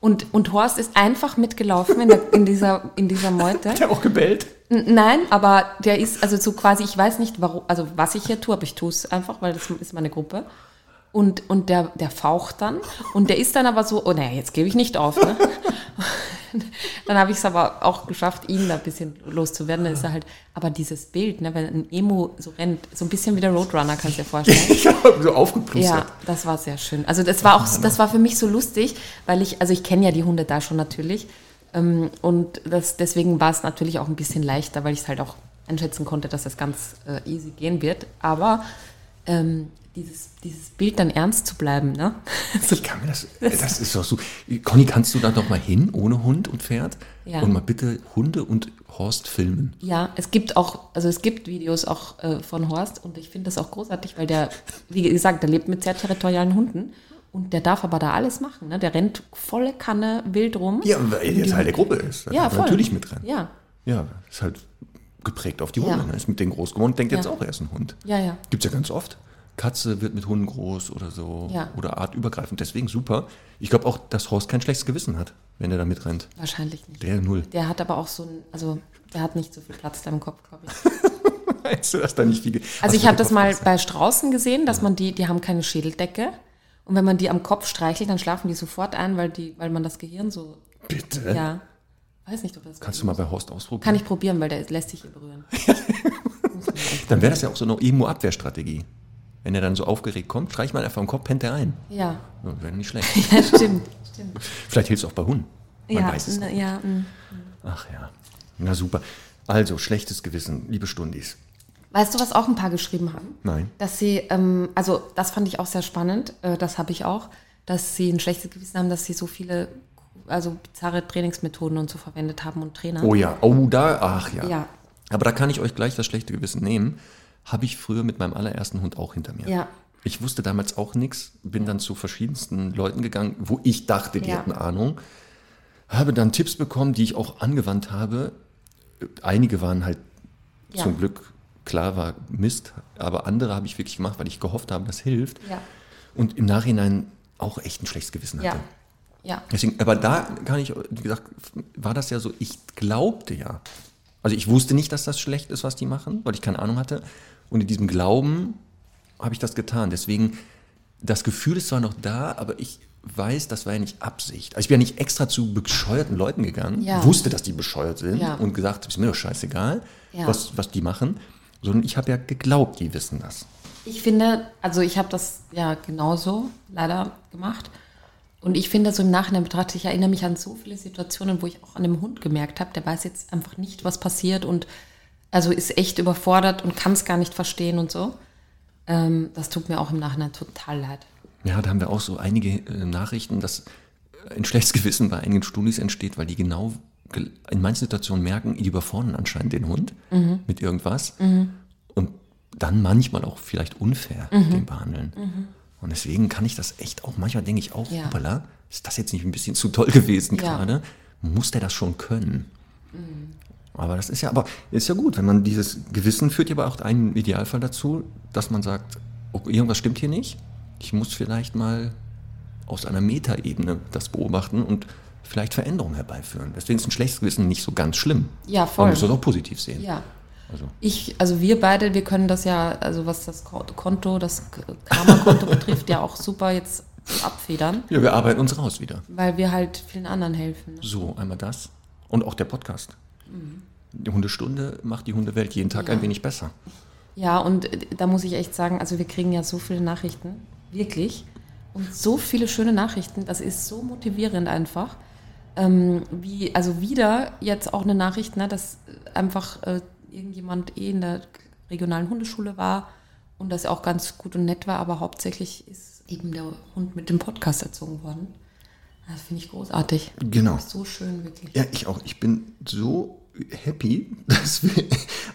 Und, und Horst ist einfach mitgelaufen in, der, in, dieser, in dieser Meute. Der auch gebellt? Nein, aber der ist also so quasi, ich weiß nicht, warum, also was ich hier tue, aber ich tue es einfach, weil das ist meine Gruppe. Und, und der, der faucht dann und der ist dann aber so, oh naja, jetzt gebe ich nicht auf. Ne? dann habe ich es aber auch geschafft, ihn da ein bisschen loszuwerden. Dann ist er halt, aber dieses Bild, ne, wenn ein Emo so rennt, so ein bisschen wie der Roadrunner, kannst du dir vorstellen. Ich habe so aufgeplustert. Ja, das war sehr schön. Also das war auch, das war für mich so lustig, weil ich, also ich kenne ja die Hunde da schon natürlich. Ähm, und das, deswegen war es natürlich auch ein bisschen leichter, weil ich es halt auch einschätzen konnte, dass das ganz äh, easy gehen wird. Aber ähm, dieses, dieses Bild dann ernst zu bleiben, ne? Ich kann mir das, das ist doch so. Conny, kannst du da doch mal hin, ohne Hund und Pferd? Ja. Und mal bitte Hunde und Horst filmen. ja, es gibt auch, also es gibt Videos auch äh, von Horst und ich finde das auch großartig, weil der, wie gesagt, der lebt mit sehr territorialen Hunden und der darf aber da alles machen. Ne? Der rennt volle Kanne wild rum. Ja, weil er jetzt Teil der Gruppe ist. Da Ja, voll. natürlich mit rein. Ja, Ja, ist halt geprägt auf die Ja. Hunde. Ne? Ist mit denen groß geworden, denkt jetzt Ja. auch, er ist ein Hund. ja, ja. Gibt's ja ganz oft. Katze wird mit Hunden groß oder so. Ja. Oder artübergreifend. Deswegen super. Ich glaube auch, dass Horst kein schlechtes Gewissen hat, wenn er da mitrennt. Wahrscheinlich nicht. Der null. Der hat aber auch so ein, also der hat nicht so viel Platz da im Kopf, glaube ich. Meinst du, dass da nicht viel... Also ich habe das mal bei Straußen gesehen, dass man die, die haben keine Schädeldecke. Und wenn man die am Kopf streichelt, dann schlafen die sofort ein, weil, die, weil man das Gehirn so, Bitte? ja, weiß nicht, ob das Kannst du mal bei Horst ausprobieren? Kann ich probieren, weil der lässt sich hier berühren. Dann wäre das ja auch so eine Emo-Abwehrstrategie. Wenn er dann so aufgeregt kommt, streicht man einfach am Kopf, pennt er ein. Ja, Ja, Wäre nicht schlecht. ja stimmt. stimmt. Vielleicht hilft es auch bei Hunden. Man ja, weiß es nicht. ja, mm. Ach ja. Na super. Also, schlechtes Gewissen, liebe Stundis. Weißt du, was auch ein paar geschrieben haben? Nein. Dass sie, ähm, also das fand ich auch sehr spannend, äh, das habe ich auch, dass sie ein schlechtes Gewissen haben, dass sie so viele, also bizarre Trainingsmethoden und so verwendet haben und Trainer. Oh ja, oh da, ach ja. Ja. Aber da kann ich euch gleich das schlechte Gewissen nehmen. Habe ich früher mit meinem allerersten Hund auch hinter mir. Ja. Ich wusste damals auch nichts, bin dann zu verschiedensten Leuten gegangen, wo ich dachte, die Ja. hätten Ahnung. Habe dann Tipps bekommen, die ich auch angewandt habe. Einige waren halt Ja. zum Glück klar war Mist, aber andere habe ich wirklich gemacht, weil ich gehofft habe, das hilft. Ja. Und im Nachhinein auch echt ein schlechtes Gewissen hatte. Ja. Deswegen, aber da kann ich, wie gesagt, war das ja so, ich glaubte ja. Also ich wusste nicht, dass das schlecht ist, was die machen, weil ich keine Ahnung hatte. Und in diesem Glauben habe ich das getan. Deswegen, das Gefühl ist zwar noch da, aber ich weiß, das war ja nicht Absicht. Also ich bin ja nicht extra zu bescheuerten Leuten gegangen, Ja. wusste, dass die bescheuert sind Ja. und gesagt, ist mir doch scheißegal, was, was die machen, sondern ich habe ja geglaubt, die wissen das. Ich finde, also ich habe das ja genauso leider gemacht. Und ich finde, so im Nachhinein betrachtet, ich erinnere mich an so viele Situationen, wo ich auch an dem Hund gemerkt habe, der weiß jetzt einfach nicht, was passiert und also ist echt überfordert und kann es gar nicht verstehen und so. Ähm, das tut mir auch im Nachhinein total leid. Ja, da haben wir auch so einige äh, Nachrichten, dass ein schlechtes Gewissen bei einigen Studis entsteht, weil die genau in manchen Situationen merken, die überfordern anscheinend den Hund mit irgendwas und dann manchmal auch vielleicht unfair den behandeln. Und deswegen kann ich das echt auch, manchmal denke ich auch, Ja. hoppala, ist das jetzt nicht ein bisschen zu toll gewesen Ja. gerade? Muss der das schon können? Aber das ist ja, aber ist ja gut, wenn man dieses Gewissen führt ja aber auch einen Idealfall dazu, dass man sagt, oh, irgendwas stimmt hier nicht. Ich muss vielleicht mal aus einer Metaebene das beobachten und vielleicht Veränderungen herbeiführen. Deswegen ist ein schlechtes Gewissen nicht so ganz schlimm. Ja, voll. Man muss das auch positiv sehen. Ja. Also, Ich, also wir beide, wir können das ja, also was das Ko- Konto, das Karma-Konto betrifft, ja auch super jetzt abfedern, ja, wir arbeiten uns raus wieder. weil wir halt vielen anderen helfen. ne? So, einmal das. Und auch der Podcast. Die Hundestunde macht die Hundewelt jeden Tag ein wenig besser. Ja, und äh, da muss ich echt sagen, also wir kriegen ja so viele Nachrichten, wirklich. Und so viele schöne Nachrichten, das ist so motivierend einfach. Ähm, wie, also wieder jetzt auch eine Nachricht, ne, dass einfach äh, irgendjemand eh in der regionalen Hundeschule war und das auch ganz gut und nett war, aber hauptsächlich ist eben der Hund mit dem Podcast erzogen worden. Das finde ich großartig. Genau. So schön, wirklich. Ja, ich auch. Ich bin so happy, dass, wir,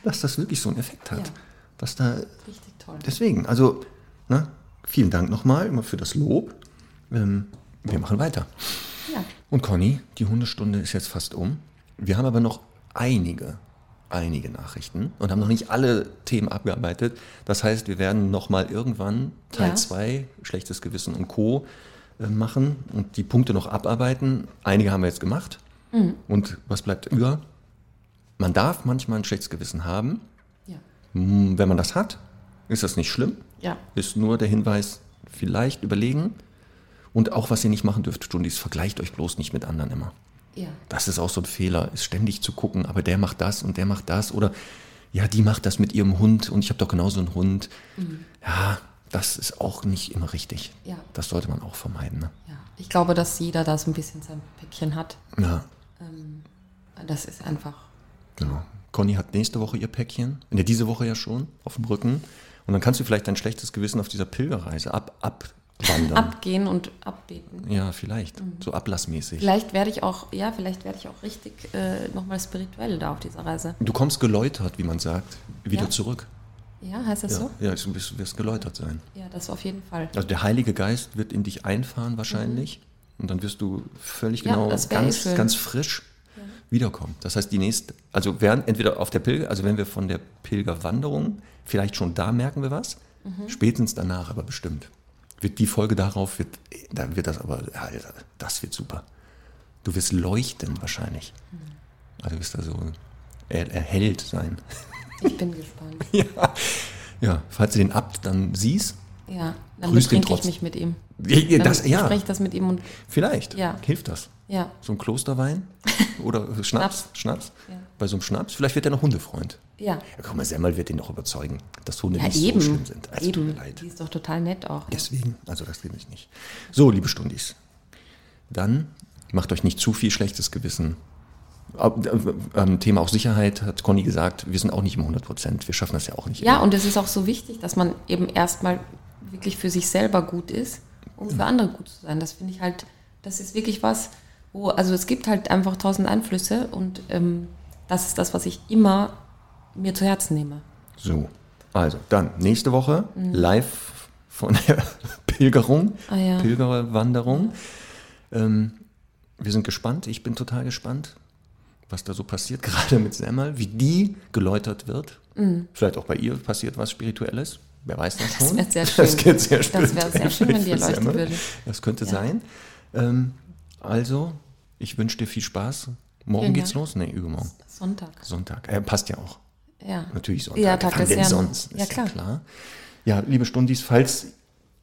dass das wirklich so einen Effekt hat. Ja. Dass da Richtig toll. Deswegen, also, ne, vielen Dank nochmal immer für das Lob. Ähm, wir machen weiter. Ja. Und Conny, die Hundestunde ist jetzt fast um. Wir haben aber noch einige, einige Nachrichten und haben noch nicht alle Themen abgearbeitet. Das heißt, wir werden nochmal irgendwann Teil Ja. 2, Schlechtes Gewissen und Co. äh, machen und die Punkte noch abarbeiten. Einige haben wir jetzt gemacht. Und was bleibt über? Man darf manchmal ein schlechtes Gewissen haben. Ja. Wenn man das hat, ist das nicht schlimm. Ja. Ist nur der Hinweis, vielleicht überlegen. Und auch, was ihr nicht machen dürft, Stundis, vergleicht euch bloß nicht mit anderen immer. Ja. Das ist auch so ein Fehler, ist ständig zu gucken, aber der macht das und der macht das. Oder ja, die macht das mit ihrem Hund und ich habe doch genauso einen Hund. Ja, das ist auch nicht immer richtig. Ja. Das sollte man auch vermeiden. Ne? Ja, ich glaube, dass jeder da so ein bisschen sein Päckchen hat. Ja, Das ist einfach. genau. Conny hat nächste Woche ihr Päckchen, in der diese Woche ja schon, auf dem Rücken. Und dann kannst du vielleicht dein schlechtes Gewissen auf dieser Pilgerreise ab, abwandern. Abgehen und abbeten. Ja, vielleicht. So ablassmäßig. Vielleicht werde ich auch, ja, vielleicht werde ich auch richtig äh, nochmal spirituell da auf dieser Reise. Du kommst geläutert, wie man sagt, wieder Ja. zurück. Ja, heißt das Ja, so? ja du wirst, wirst geläutert sein. Ja, das auf jeden Fall. Also der Heilige Geist wird in dich einfahren wahrscheinlich. Und dann wirst du völlig Mhm. Ja, genau eh ganz, ganz frisch wiederkommen. Das heißt, die nächste, also während entweder auf der Pilger, also wenn wir von der Pilgerwanderung, vielleicht schon da merken wir was, Mhm. spätestens danach aber bestimmt. Wird die Folge darauf, wird, dann wird das aber, Alter, das wird super. Du wirst leuchten wahrscheinlich. Mhm. Also du wirst da so er, erhellt sein. Ich bin gespannt. ja. ja, falls du den Abt dann siehst, Ja, dann Grüß den betrinke ich mich mit ihm. Ja, Dann das, ja, spreche ich das mit ihm und vielleicht Ja. hilft das. Ja, So ein Klosterwein oder Schnaps, Schnaps. Schnaps. Ja. Bei so einem Schnaps, vielleicht wird er noch Hundefreund. ja. Ja, guck mal, Semmel wird ihn doch überzeugen, dass Hunde Ja, nicht eben. so schlimm sind. Also, eben. leid. Die ist doch total nett auch. Deswegen, also das will ich nicht. So, liebe Stundis, dann macht euch nicht zu viel schlechtes Gewissen. Äh, ähm, Thema auch Sicherheit, hat Conny gesagt, wir sind auch nicht immer 100 Prozent, wir schaffen das ja auch nicht Ja, immer. und es ist auch so wichtig, dass man eben erstmal wirklich für sich selber gut ist, um für andere gut zu sein. Das finde ich halt, das ist wirklich was, wo, also es gibt halt einfach tausend Einflüsse und ähm, das ist das, was ich immer mir zu Herzen nehme. So, also dann nächste Woche live von der Pilgerung, Mhm. Ah, ja. Pilgerwanderung. Ähm, wir sind gespannt, ich bin total gespannt, was da so passiert, gerade mit Semmel, wie die geläutert wird. Vielleicht auch bei ihr passiert was Spirituelles. Wer weiß das schon? Mhm. wär sehr Das schön. Das wär spirituell sehr schön, wenn die Semmel. würde. Das könnte Ja. sein. Ähm, also, ich wünsche dir viel Spaß. Morgen Vielen geht's Dank. los? Nee, übermorgen. Sonntag. Sonntag. Äh, passt ja auch. Ja. Natürlich Sonntag. Ja, Tag Wann des denn sonst? Ja, klar. klar. Ja, liebe Stundis, falls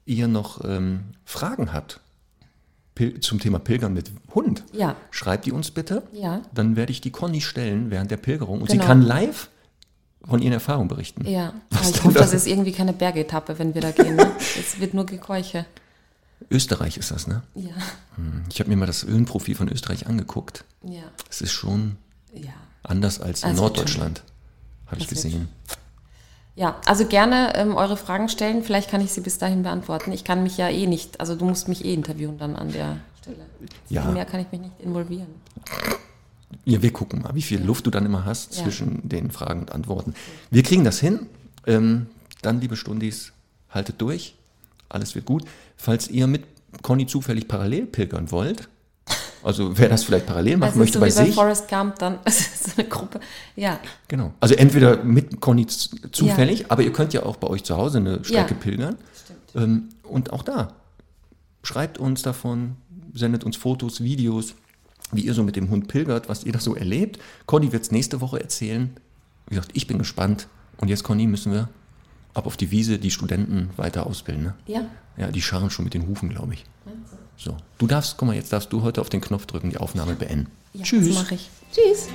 ihr noch ähm, Fragen habt Pil zum Thema Pilgern mit Hund, Ja. schreibt die uns bitte. Ja. Dann werde ich die Conny stellen während der Pilgerung und sie Genau. kann live von ihren Erfahrungen berichten. Ja, ich hoffe, da? das ist irgendwie keine Bergetappe, wenn wir da gehen. Ne? Es wird nur Gekeuche. Österreich ist das, ne? Ja, Ich habe mir mal das Höhenprofil von Österreich angeguckt. ja, Es ist schon ja. anders als in Also Norddeutschland, habe ich gesehen. Ja, also gerne ähm, eure Fragen stellen. Vielleicht kann ich sie bis dahin beantworten. Ich kann mich ja eh nicht, also du musst mich eh interviewen dann an der Stelle. Ja. Viel mehr kann ich mich nicht involvieren. Ja, wir gucken mal, wie viel Luft du dann immer hast Ja. zwischen den Fragen und Antworten. Wir kriegen das hin. Ähm, dann, liebe Stundis, haltet durch. Alles wird gut. Falls ihr mit Conny zufällig parallel pilgern wollt, also wer das vielleicht parallel machen ist möchte so bei wie bei sich, Forrest Gump dann. Es ist so eine Gruppe. Ja, genau. Also entweder mit Conny zufällig, aber ihr könnt ja auch bei euch zu Hause eine Strecke Ja. pilgern. stimmt. Ähm, und auch da, schreibt uns davon, sendet uns Fotos, Videos, wie ihr so mit dem Hund pilgert, was ihr da so erlebt. Conny wird es nächste Woche erzählen. Wie gesagt, ich bin gespannt. Und jetzt, Conny, müssen wir ab auf die Wiese die Studenten weiter ausbilden. Ne? Ja. Ja, die scharren schon mit den Hufen, glaube ich. So, du darfst, guck mal, jetzt darfst du heute auf den Knopf drücken, die Aufnahme beenden. ja Tschüss. Das mache ich. Tschüss.